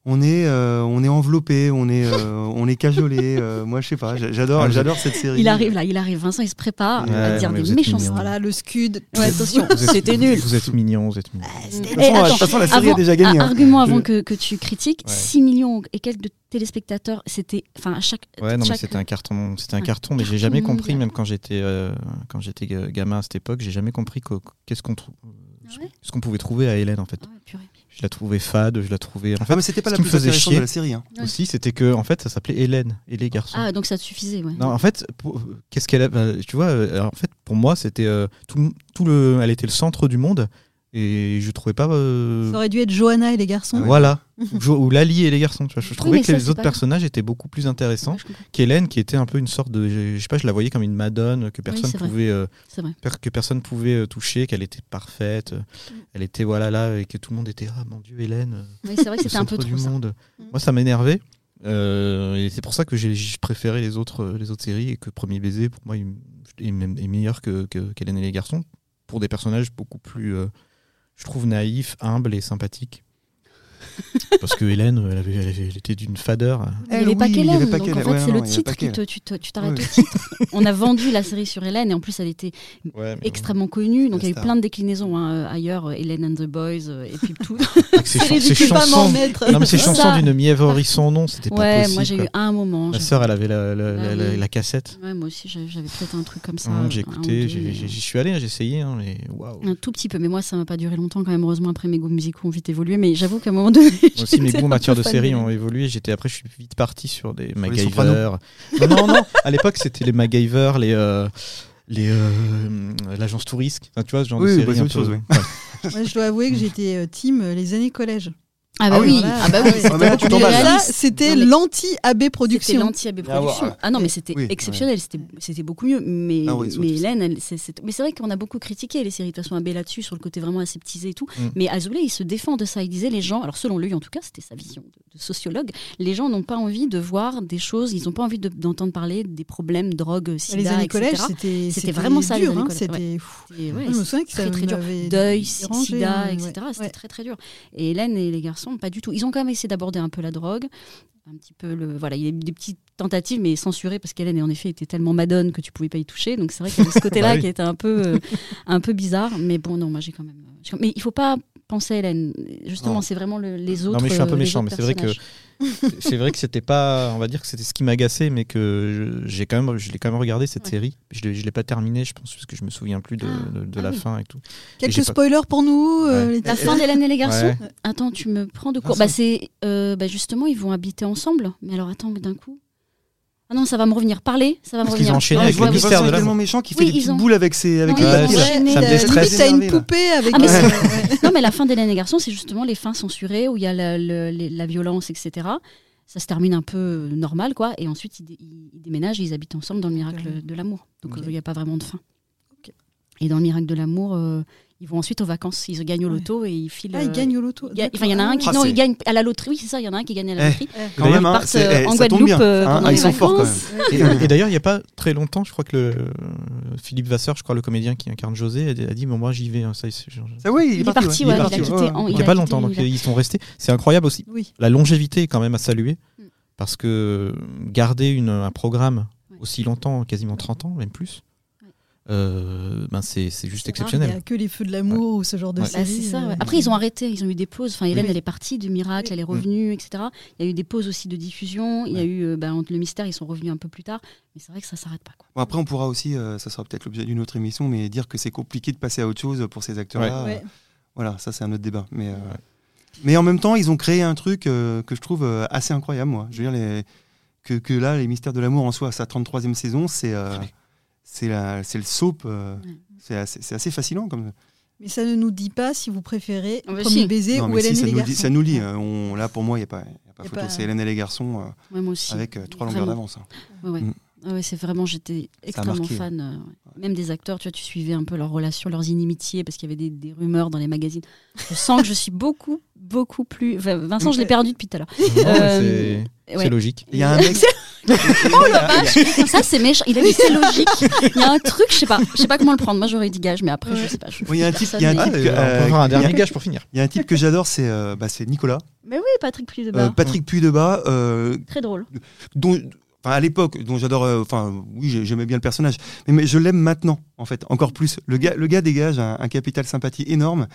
On est, euh, on est enveloppé, on est, euh, on est cajolé. euh, moi, je sais pas. j'a- J'adore, Ah, j'adore cette série. Il arrive là, il arrive. Vincent, il se prépare Ouais, à dire des mignon. Voilà, le scud. Ouais, attention, c'était nul. Vous êtes mignons, vous êtes mignons. De toute Eh, façon, de attends, toute façon, la série avant- a déjà gagné. un hein. argument avant Je- que, que tu critiques, Ouais. 6 millions et quelques de téléspectateurs, c'était. Enfin, à chaque. Ouais, non, mais c'était un carton, c'était un un carton, mais j'ai jamais mondial. compris, même quand j'étais, euh, quand j'étais ga- gamin à cette époque, j'ai jamais compris qu'est-ce qu'on trou- Ah ouais ce qu'on pouvait trouver à Hélène en fait. Ah ouais, purée. Je la trouvais fade, je la trouvais. En Ah, fait, mais c'était pas ce la qui me plus faisait intéressante chier- de la série. hein. Ouais. aussi, c'était que en fait, ça s'appelait Hélène et les garçons. Ah, donc ça te suffisait, ouais. Non, en fait, pour- qu'est-ce qu'elle a bah, Tu vois, euh, alors, en fait, pour moi, c'était euh, tout, tout le, elle était le centre du monde et je trouvais pas. euh, Ça aurait dû être Johanna et les garçons. Voilà, ou, <laughs> Jo- ou Lali et les garçons. Tu vois, je trouvais mais que ça, les autres personnages étaient beaucoup plus intéressants qu'Hélène, qui était un peu une sorte de, je, je sais pas, je la voyais comme une madone que personne vrai. pouvait, euh, que personne pouvait euh, toucher, qu'elle était parfaite, euh, elle était voilà là et que tout le monde était ah mon Dieu Hélène, Oui, c'est vrai que c'était un peu trop du ça. monde. Mm. Moi, ça m'énervait. euh, et c'est pour ça que j'ai préféré les autres, les autres séries et que Premier Baiser, pour moi, il est, meilleur que, que- qu'Hélène et les garçons pour des personnages beaucoup plus, euh, je trouve, naïfs, humbles et sympathiques. <laughs> Parce que Hélène, elle, avait, elle, avait- elle était d'une fadeur. Il n'y Elle, avait pas oui, il y qu'Hélène, avait pas donc en qu'Hélène. fait Ouais, c'est le titre qui te, qu'Hélène. tu te- tu t'arrêtes Ouais. au titre. <laughs> On a vendu la série sur Hélène et en plus elle était Ouais, extrêmement connue, donc il y a eu star. plein de déclinaisons hein, euh, ailleurs, euh, Hélène and the Boys euh, et puis tout. Avec ces, <laughs> chansons, mettre. non, mais ces chansons d'une mièvrerie sans nom, c'était pas ouais, possible. moi j'ai eu un moment. Ma sœur, elle avait la, la- la- Ah la- cassette. Ouais, moi aussi j'avais j'avais peut-être un truc comme ça. Hum, j'ai écouté, j'y suis allé, j'ai essayé, hein, mais waouh. Un tout petit peu, mais moi ça m'a pas duré longtemps quand même. Heureusement après mes goûts musicaux ont vite évolué, mais j'avoue qu'à un moment donné. Moi <laughs> aussi, mes goûts en matière de séries d'Hélène. ont évolué. J'étais après, je suis vite parti sur des MacGyver. Non, non, non. À l'époque, c'était les MacGyver, les euh, les euh, l'agence touriste. Enfin, tu vois, ce genre Oui, de oui, série bah, c'est un peu- chose, oui. Ouais. Moi, je dois avouer que <laughs> j'étais euh, team les années collège. Ah bah Ah oui, oui, voilà. ah bah oui, Ah, c'était plus t'emballes. Ça, réaliste. c'était Production. l'anti-AB Ah, ouais. Production. Ah non, mais c'était Oui, exceptionnel, c'était c'était beaucoup mieux. Mais, Ah oui, mais. Hélène, elle, c'est- c'est- mais c'est vrai qu'on a beaucoup critiqué les séries de façon AB là-dessus, sur le côté vraiment aseptisé et tout. Mm. Mais Azoulay, il se défend de ça. Il disait les gens, alors selon lui en tout cas, c'était sa vision de, de sociologue, les gens n'ont pas envie de voir des choses, ils n'ont pas envie de- d'entendre parler des problèmes, drogue, sida, les années etc. collège, c'était C'était vraiment ça, les dur, années hein, collège, C'était fou. Et ouais, je me souviens que très, très dur. deuil, sida, etc. ouais. C'était Ouais. très très dur. Et Hélène et les garçons, pas du tout. Ils ont quand même essayé d'aborder un peu la drogue, un petit peu le, voilà, il y a eu des petites tentatives, mais censurées parce qu'Hélène en effet était tellement madone que tu pouvais pas y toucher. Donc c'est vrai qu'il y avait ce <laughs> côté-là Bah oui. qui était un peu, euh, un peu bizarre. Mais bon, non, moi j'ai quand même. euh, Mais il faut pas penser à Hélène. Justement, c'est vraiment le- les autres. Non, mais je suis un peu euh, méchant, mais c'est vrai que c'est vrai que c'était pas, <laughs> on va dire que c'était ce qui m'agaçait, mais que j'ai quand même, je l'ai quand même regardé cette Ouais. série. Je l'ai, je l'ai pas terminé, je pense, parce que je me souviens plus de, Ah, de- de ah la oui. fin et tout. Quelques pas- spoilers pour nous. euh, Ouais. La fin d'Hélène et les garçons. Ouais. Attends, tu me prends de court. Bah c'est, euh, bah justement, ils vont habiter ensemble. Mais alors attends, d'un coup. Ah non, ça va me revenir. Parler, ça va me Parce qu'ils revenir. ont enchaîné Non, avec je vois le que mystère de tellement méchant qu'il Oui, fait des ils petites ont- boules avec ses avec Oui, les ils là. enchaîné. ça me déstresse. t'as une poupée avec. Ah, mais. <laughs> Non, mais la fin d'Hélène et les garçons, c'est justement les fins censurées où il y a la, violence, etc. Ça se termine un peu euh, normal, quoi. Et ensuite, ils, dé- ils- ils déménagent et ils habitent ensemble dans le miracle de l'amour. Donc, euh, il n'y a pas vraiment de fin. Ok. Et dans le miracle de l'amour, euh, ils vont ensuite aux vacances. Ils gagnent au loto et ils filent. Ah, ils euh, gagnent au loto. il y a- Enfin, il y en a un qui, Ah, non, il gagne à la loterie. Oui, c'est ça. Il y en a un qui gagne à la Eh. loterie. Quand Ils même, hein, partent, euh, eh, en Guadeloupe bien. euh, hein, ah, ils sont forts quand même. Et, et d'ailleurs, il n'y a pas très longtemps, je crois que le, Philippe Vasseur, je crois le comédien qui incarne José, a, a dit mais moi j'y vais. hein, ça, Ça, oui, Il est parti, ouais. ouais, il a parti, ouais. Il il n'y a pas longtemps, donc ils sont restés. C'est incroyable aussi. Oui. La longévité est quand même à saluer, Mm. parce que garder un programme aussi longtemps, quasiment 30 ans, même plus. Euh, ben c'est c'est juste Il n'y a exceptionnel. que les feux de l'amour ou ce genre de Ouais. Bah, série. c'est ça. ouais. euh, Après, ils ont arrêté, ils ont eu des pauses. Enfin, Hélène, Oui. elle est partie de Miracle, elle est revenue, etc. Il y a eu des pauses aussi de diffusion. Il y a eu euh, entre le mystère, ils sont revenus un peu plus tard. Mais c'est vrai que ça s'arrête pas. Quoi. Bon, après, on pourra aussi, euh, ça sera peut-être l'objet d'une autre émission, mais dire que c'est compliqué de passer à autre chose pour ces acteurs-là. Ouais. Voilà, ça c'est un autre débat. Mais, euh, mais en même temps, ils ont créé un truc euh, que je trouve assez incroyable, moi. Je veux dire, les, que, que là, les Mystères de l'amour en soi, sa 33e saison, c'est euh, c'est la- c'est le soap. euh, Ouais. c'est assez, c'est assez fascinant. Comme... Mais ça ne nous dit pas si vous préférez Ah bah Premier si. baiser Non, ou si, Hélène ça, et les garçons. dit, ça nous dit. euh, on, là, pour moi, il n'y a pas, y a pas Y a photo. pas- C'est Hélène et les garçons euh, Ouais, moi aussi. avec euh, trois longueurs d'avance. hein. Ouais, ouais. Ah ouais, c'est vraiment, j'étais extrêmement fan. euh, ouais. Même des acteurs, tu vois, tu suivais un peu leurs relations, leurs inimitiés, parce qu'il y avait des, des rumeurs dans les magazines. Je sens que je suis beaucoup, beaucoup plus. enfin, Vincent, je l'ai perdu depuis tout à l'heure. Euh, c'est Ouais. c'est logique. Il y a un mec. <laughs> Oh la vache Ça, c'est méchant. Il a dit c'est logique. Il y a un truc, je sais pas. Je sais pas comment le prendre. Moi, j'aurais dit gage, mais après, je sais pas. je- Oui, il y a un type, il y a un type que, euh, un dernier gage pour finir. il y a un type que j'adore, c'est euh, bah, c'est Nicolas. Mais oui, Patrick Puy de Euh, Patrick Puy-de-Bas, euh, Très drôle. dont, enfin, à l'époque, dont j'adore, euh, enfin, oui, j'ai- j'aimais bien le personnage, mais, mais je l'aime maintenant, en fait, encore plus. Le gars, le gars dégage un, un capital sympathie énorme.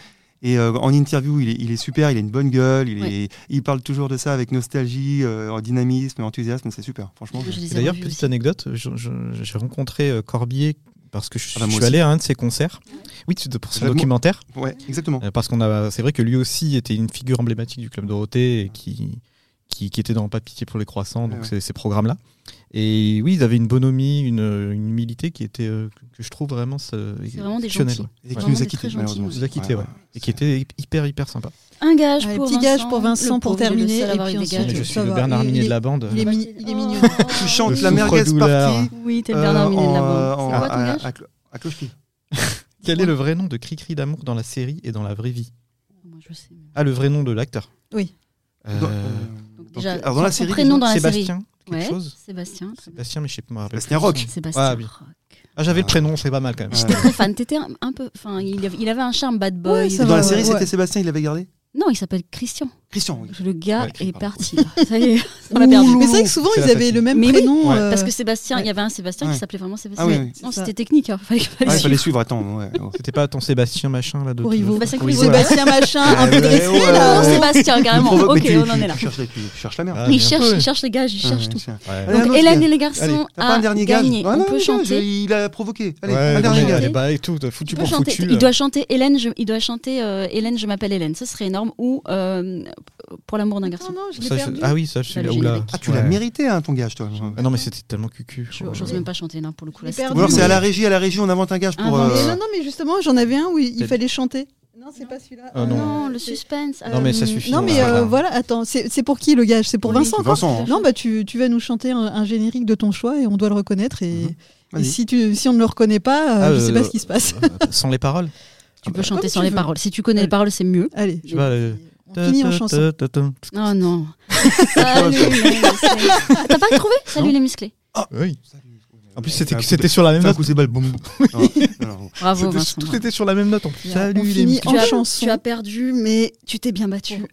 Et euh, en interview, il est, il est super, il a une bonne gueule, il, est, il parle toujours de ça avec nostalgie, euh, en dynamisme, enthousiasme, c'est super, franchement. D'ailleurs, petite aussi. anecdote, j'ai rencontré euh, Corbier parce que je, Ah bah, je suis aussi. allé à un de ses concerts. Oui, pour son documentaire. Ouais, exactement. Euh, Parce qu'on a, c'est vrai que lui aussi était une figure emblématique du club Dorothée et qui, qui, qui était dans Pas de pitié pour les croissants, donc Ouais, ces, programmes-là. Et oui, ils avaient une bonhomie, une, une humilité qui était, euh, que je trouve vraiment, exceptionnelle, ouais. Et qui nous a quittés, malheureusement. Nous a quittés, ouais. Et qui était hyper, hyper sympa. Un gage Allez, pour petit Vincent. gage pour Vincent Le pour terminer, et puis ensuite, je suis le. Bernard Il- Minier il de la bande. Il est, mi- Oh. il est mignon. Tu chantes la merguez partie. Oui, t'es le Bernard Minet de la euh, bande. C'est quoi ton à- gage à clo- à cloche-pied. <laughs> Quel est le vrai nom de Cricri d'amour dans la série et dans la vraie vie? Moi, je sais. Ah, le vrai nom de l'acteur Oui. Euh, euh, Donc, déjà, alors, dans la série, prénom dans la Sébastien, série. quelque Ouais, chose Sébastien. Sébastien, mais je sais pas. me rappelle Sébastien. Roch. Sébastien Ah, oui. Roch. Ah, j'avais le Ah. prénom, c'est pas mal quand même. Ouais. J'étais très fan. T'étais un, un peu. Enfin, il, avait- il avait un charme bad boy. Ouais, Dans va, la ouais, série, ouais. c'était Sébastien, il l'avait gardé Non, il s'appelle Christian. Christian, oui. Le gars Ouais, est parti. Ça y est, <laughs> on l'a perdu. Mais c'est vrai que souvent, ils avaient le même Mais prénom. Ouais. euh, Parce que Sébastien, ouais. il y avait un Sébastien Ouais. qui s'appelait vraiment Sébastien. Ah oui, oui. Non, c'était technique. Hein. Fallait, fallait Ouais, il fallait suivre. attends. <laughs> C'était pas ton Sébastien machin là de. Sébastien. Sébastien machin, un peu Ouais, dressé là. Non, ouais. Sébastien, carrément. Ok, on en est là. Il cherche, sûr. il cherche les gages, il cherche tout. Donc Hélène gars. et les garçons a un dernier gage gagné. On non, peut non, chanter. Il a provoqué. Allez, un non, dernier allez, bah, tout, foutu Il doit pour chanter, foutu. il doit chanter Hélène, je- il doit chanter Hélène, je m'appelle Hélène. Ça serait énorme. Ou pour l'amour d'un garçon. non, je l'ai perdu. Ah oui, ça, je Bah, suis là où là. générique. Ah, tu l'as mérité, hein, ton gage, toi. Ah non, mais c'était tellement cucu. Je- J'ose même pas chanter là pour le coup. Alors c'est à la régie, à la régie, on invente un gage pour. Ah, Mais euh, non, non, mais justement, j'en avais un où il fallait chanter. Non, c'est pas celui-là. Ah non. Non, le suspense. Non, mais ça euh, suffit. Non, mais c'est euh, voilà, attends, c'est c'est pour qui le gage? C'est pour Oui. Vincent Vincent, hein. Non, bah tu, tu vas nous chanter un, un générique de ton choix et on doit le reconnaître. Et, Mhm. et si, tu, si on ne le reconnaît pas, Ah, je sais pas euh, ce qui se passe. <laughs> Sans les paroles Tu peux Comme chanter tu sans les veux. paroles. Si tu connais les paroles, c'est mieux. Allez, Je euh, on finit en chanson. Oh non. <laughs> Salut les musclés. T'as pas trouvé? Salut les musclés. Oui. En plus, c'était sur la même note. c'est balle, boum. Non. <laughs> Bravo Vincent. Tout était sur la même note en plus. Salut les musclés. en Tu as, chanson. tu as perdu, mais tu t'es bien battu.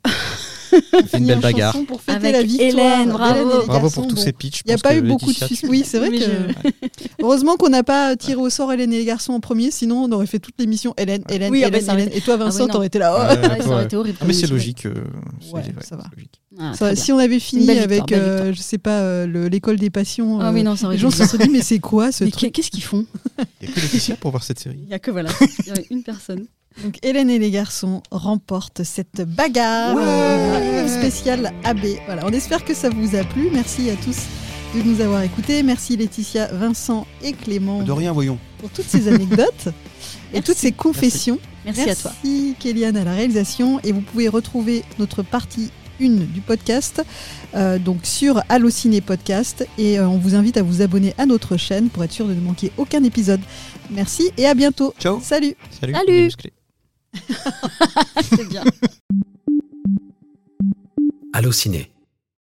C'est une belle bagarre. Pour fêter Avec la victoire Hélène, bravo. pour tous Bon, ces pitchs. Il n'y a pas eu beaucoup de Laetitia, sus- tu- Oui, c'est vrai que. <laughs> Heureusement qu'on n'a pas tiré au sort Hélène et les garçons en premier, sinon on aurait fait toute l'émission Hélène, Hélène, Oui, ah bah, Hélène, aurait Hélène. Et toi, Vincent, non. t'aurais été là. Ouais, Ah, ça ouais. aurait été horrible. Ah, mais c'est logique. euh, ouais, ça va. Ah, Ça, si on avait fini avec, euh, je sais pas, euh, le- l'école des passions, Ah euh, oui, non, les gens se seraient dit, mais c'est quoi ce Mais truc qu'est-ce qu'ils font? Il n'y a que Laetitia pour voir cette série. <laughs> Il y a que voilà. Il y a une personne. Donc Hélène et les garçons remportent cette bagarre Ouais. euh, spéciale AB. Voilà, on espère que ça vous a plu. Merci à tous de nous avoir écoutés. Merci Laetitia, Vincent et Clément De rien, voyons. pour toutes ces anecdotes <laughs> et Merci. toutes ces confessions. Merci, à toi. Merci Kéliane à la réalisation et vous pouvez retrouver notre partie 1 du podcast euh, donc sur Allociné Podcast et euh, on vous invite à vous abonner à notre chaîne pour être sûr de ne manquer aucun épisode. Merci et à bientôt. Ciao. Salut. Salut. Salut. <laughs> C'est bien. Allociné,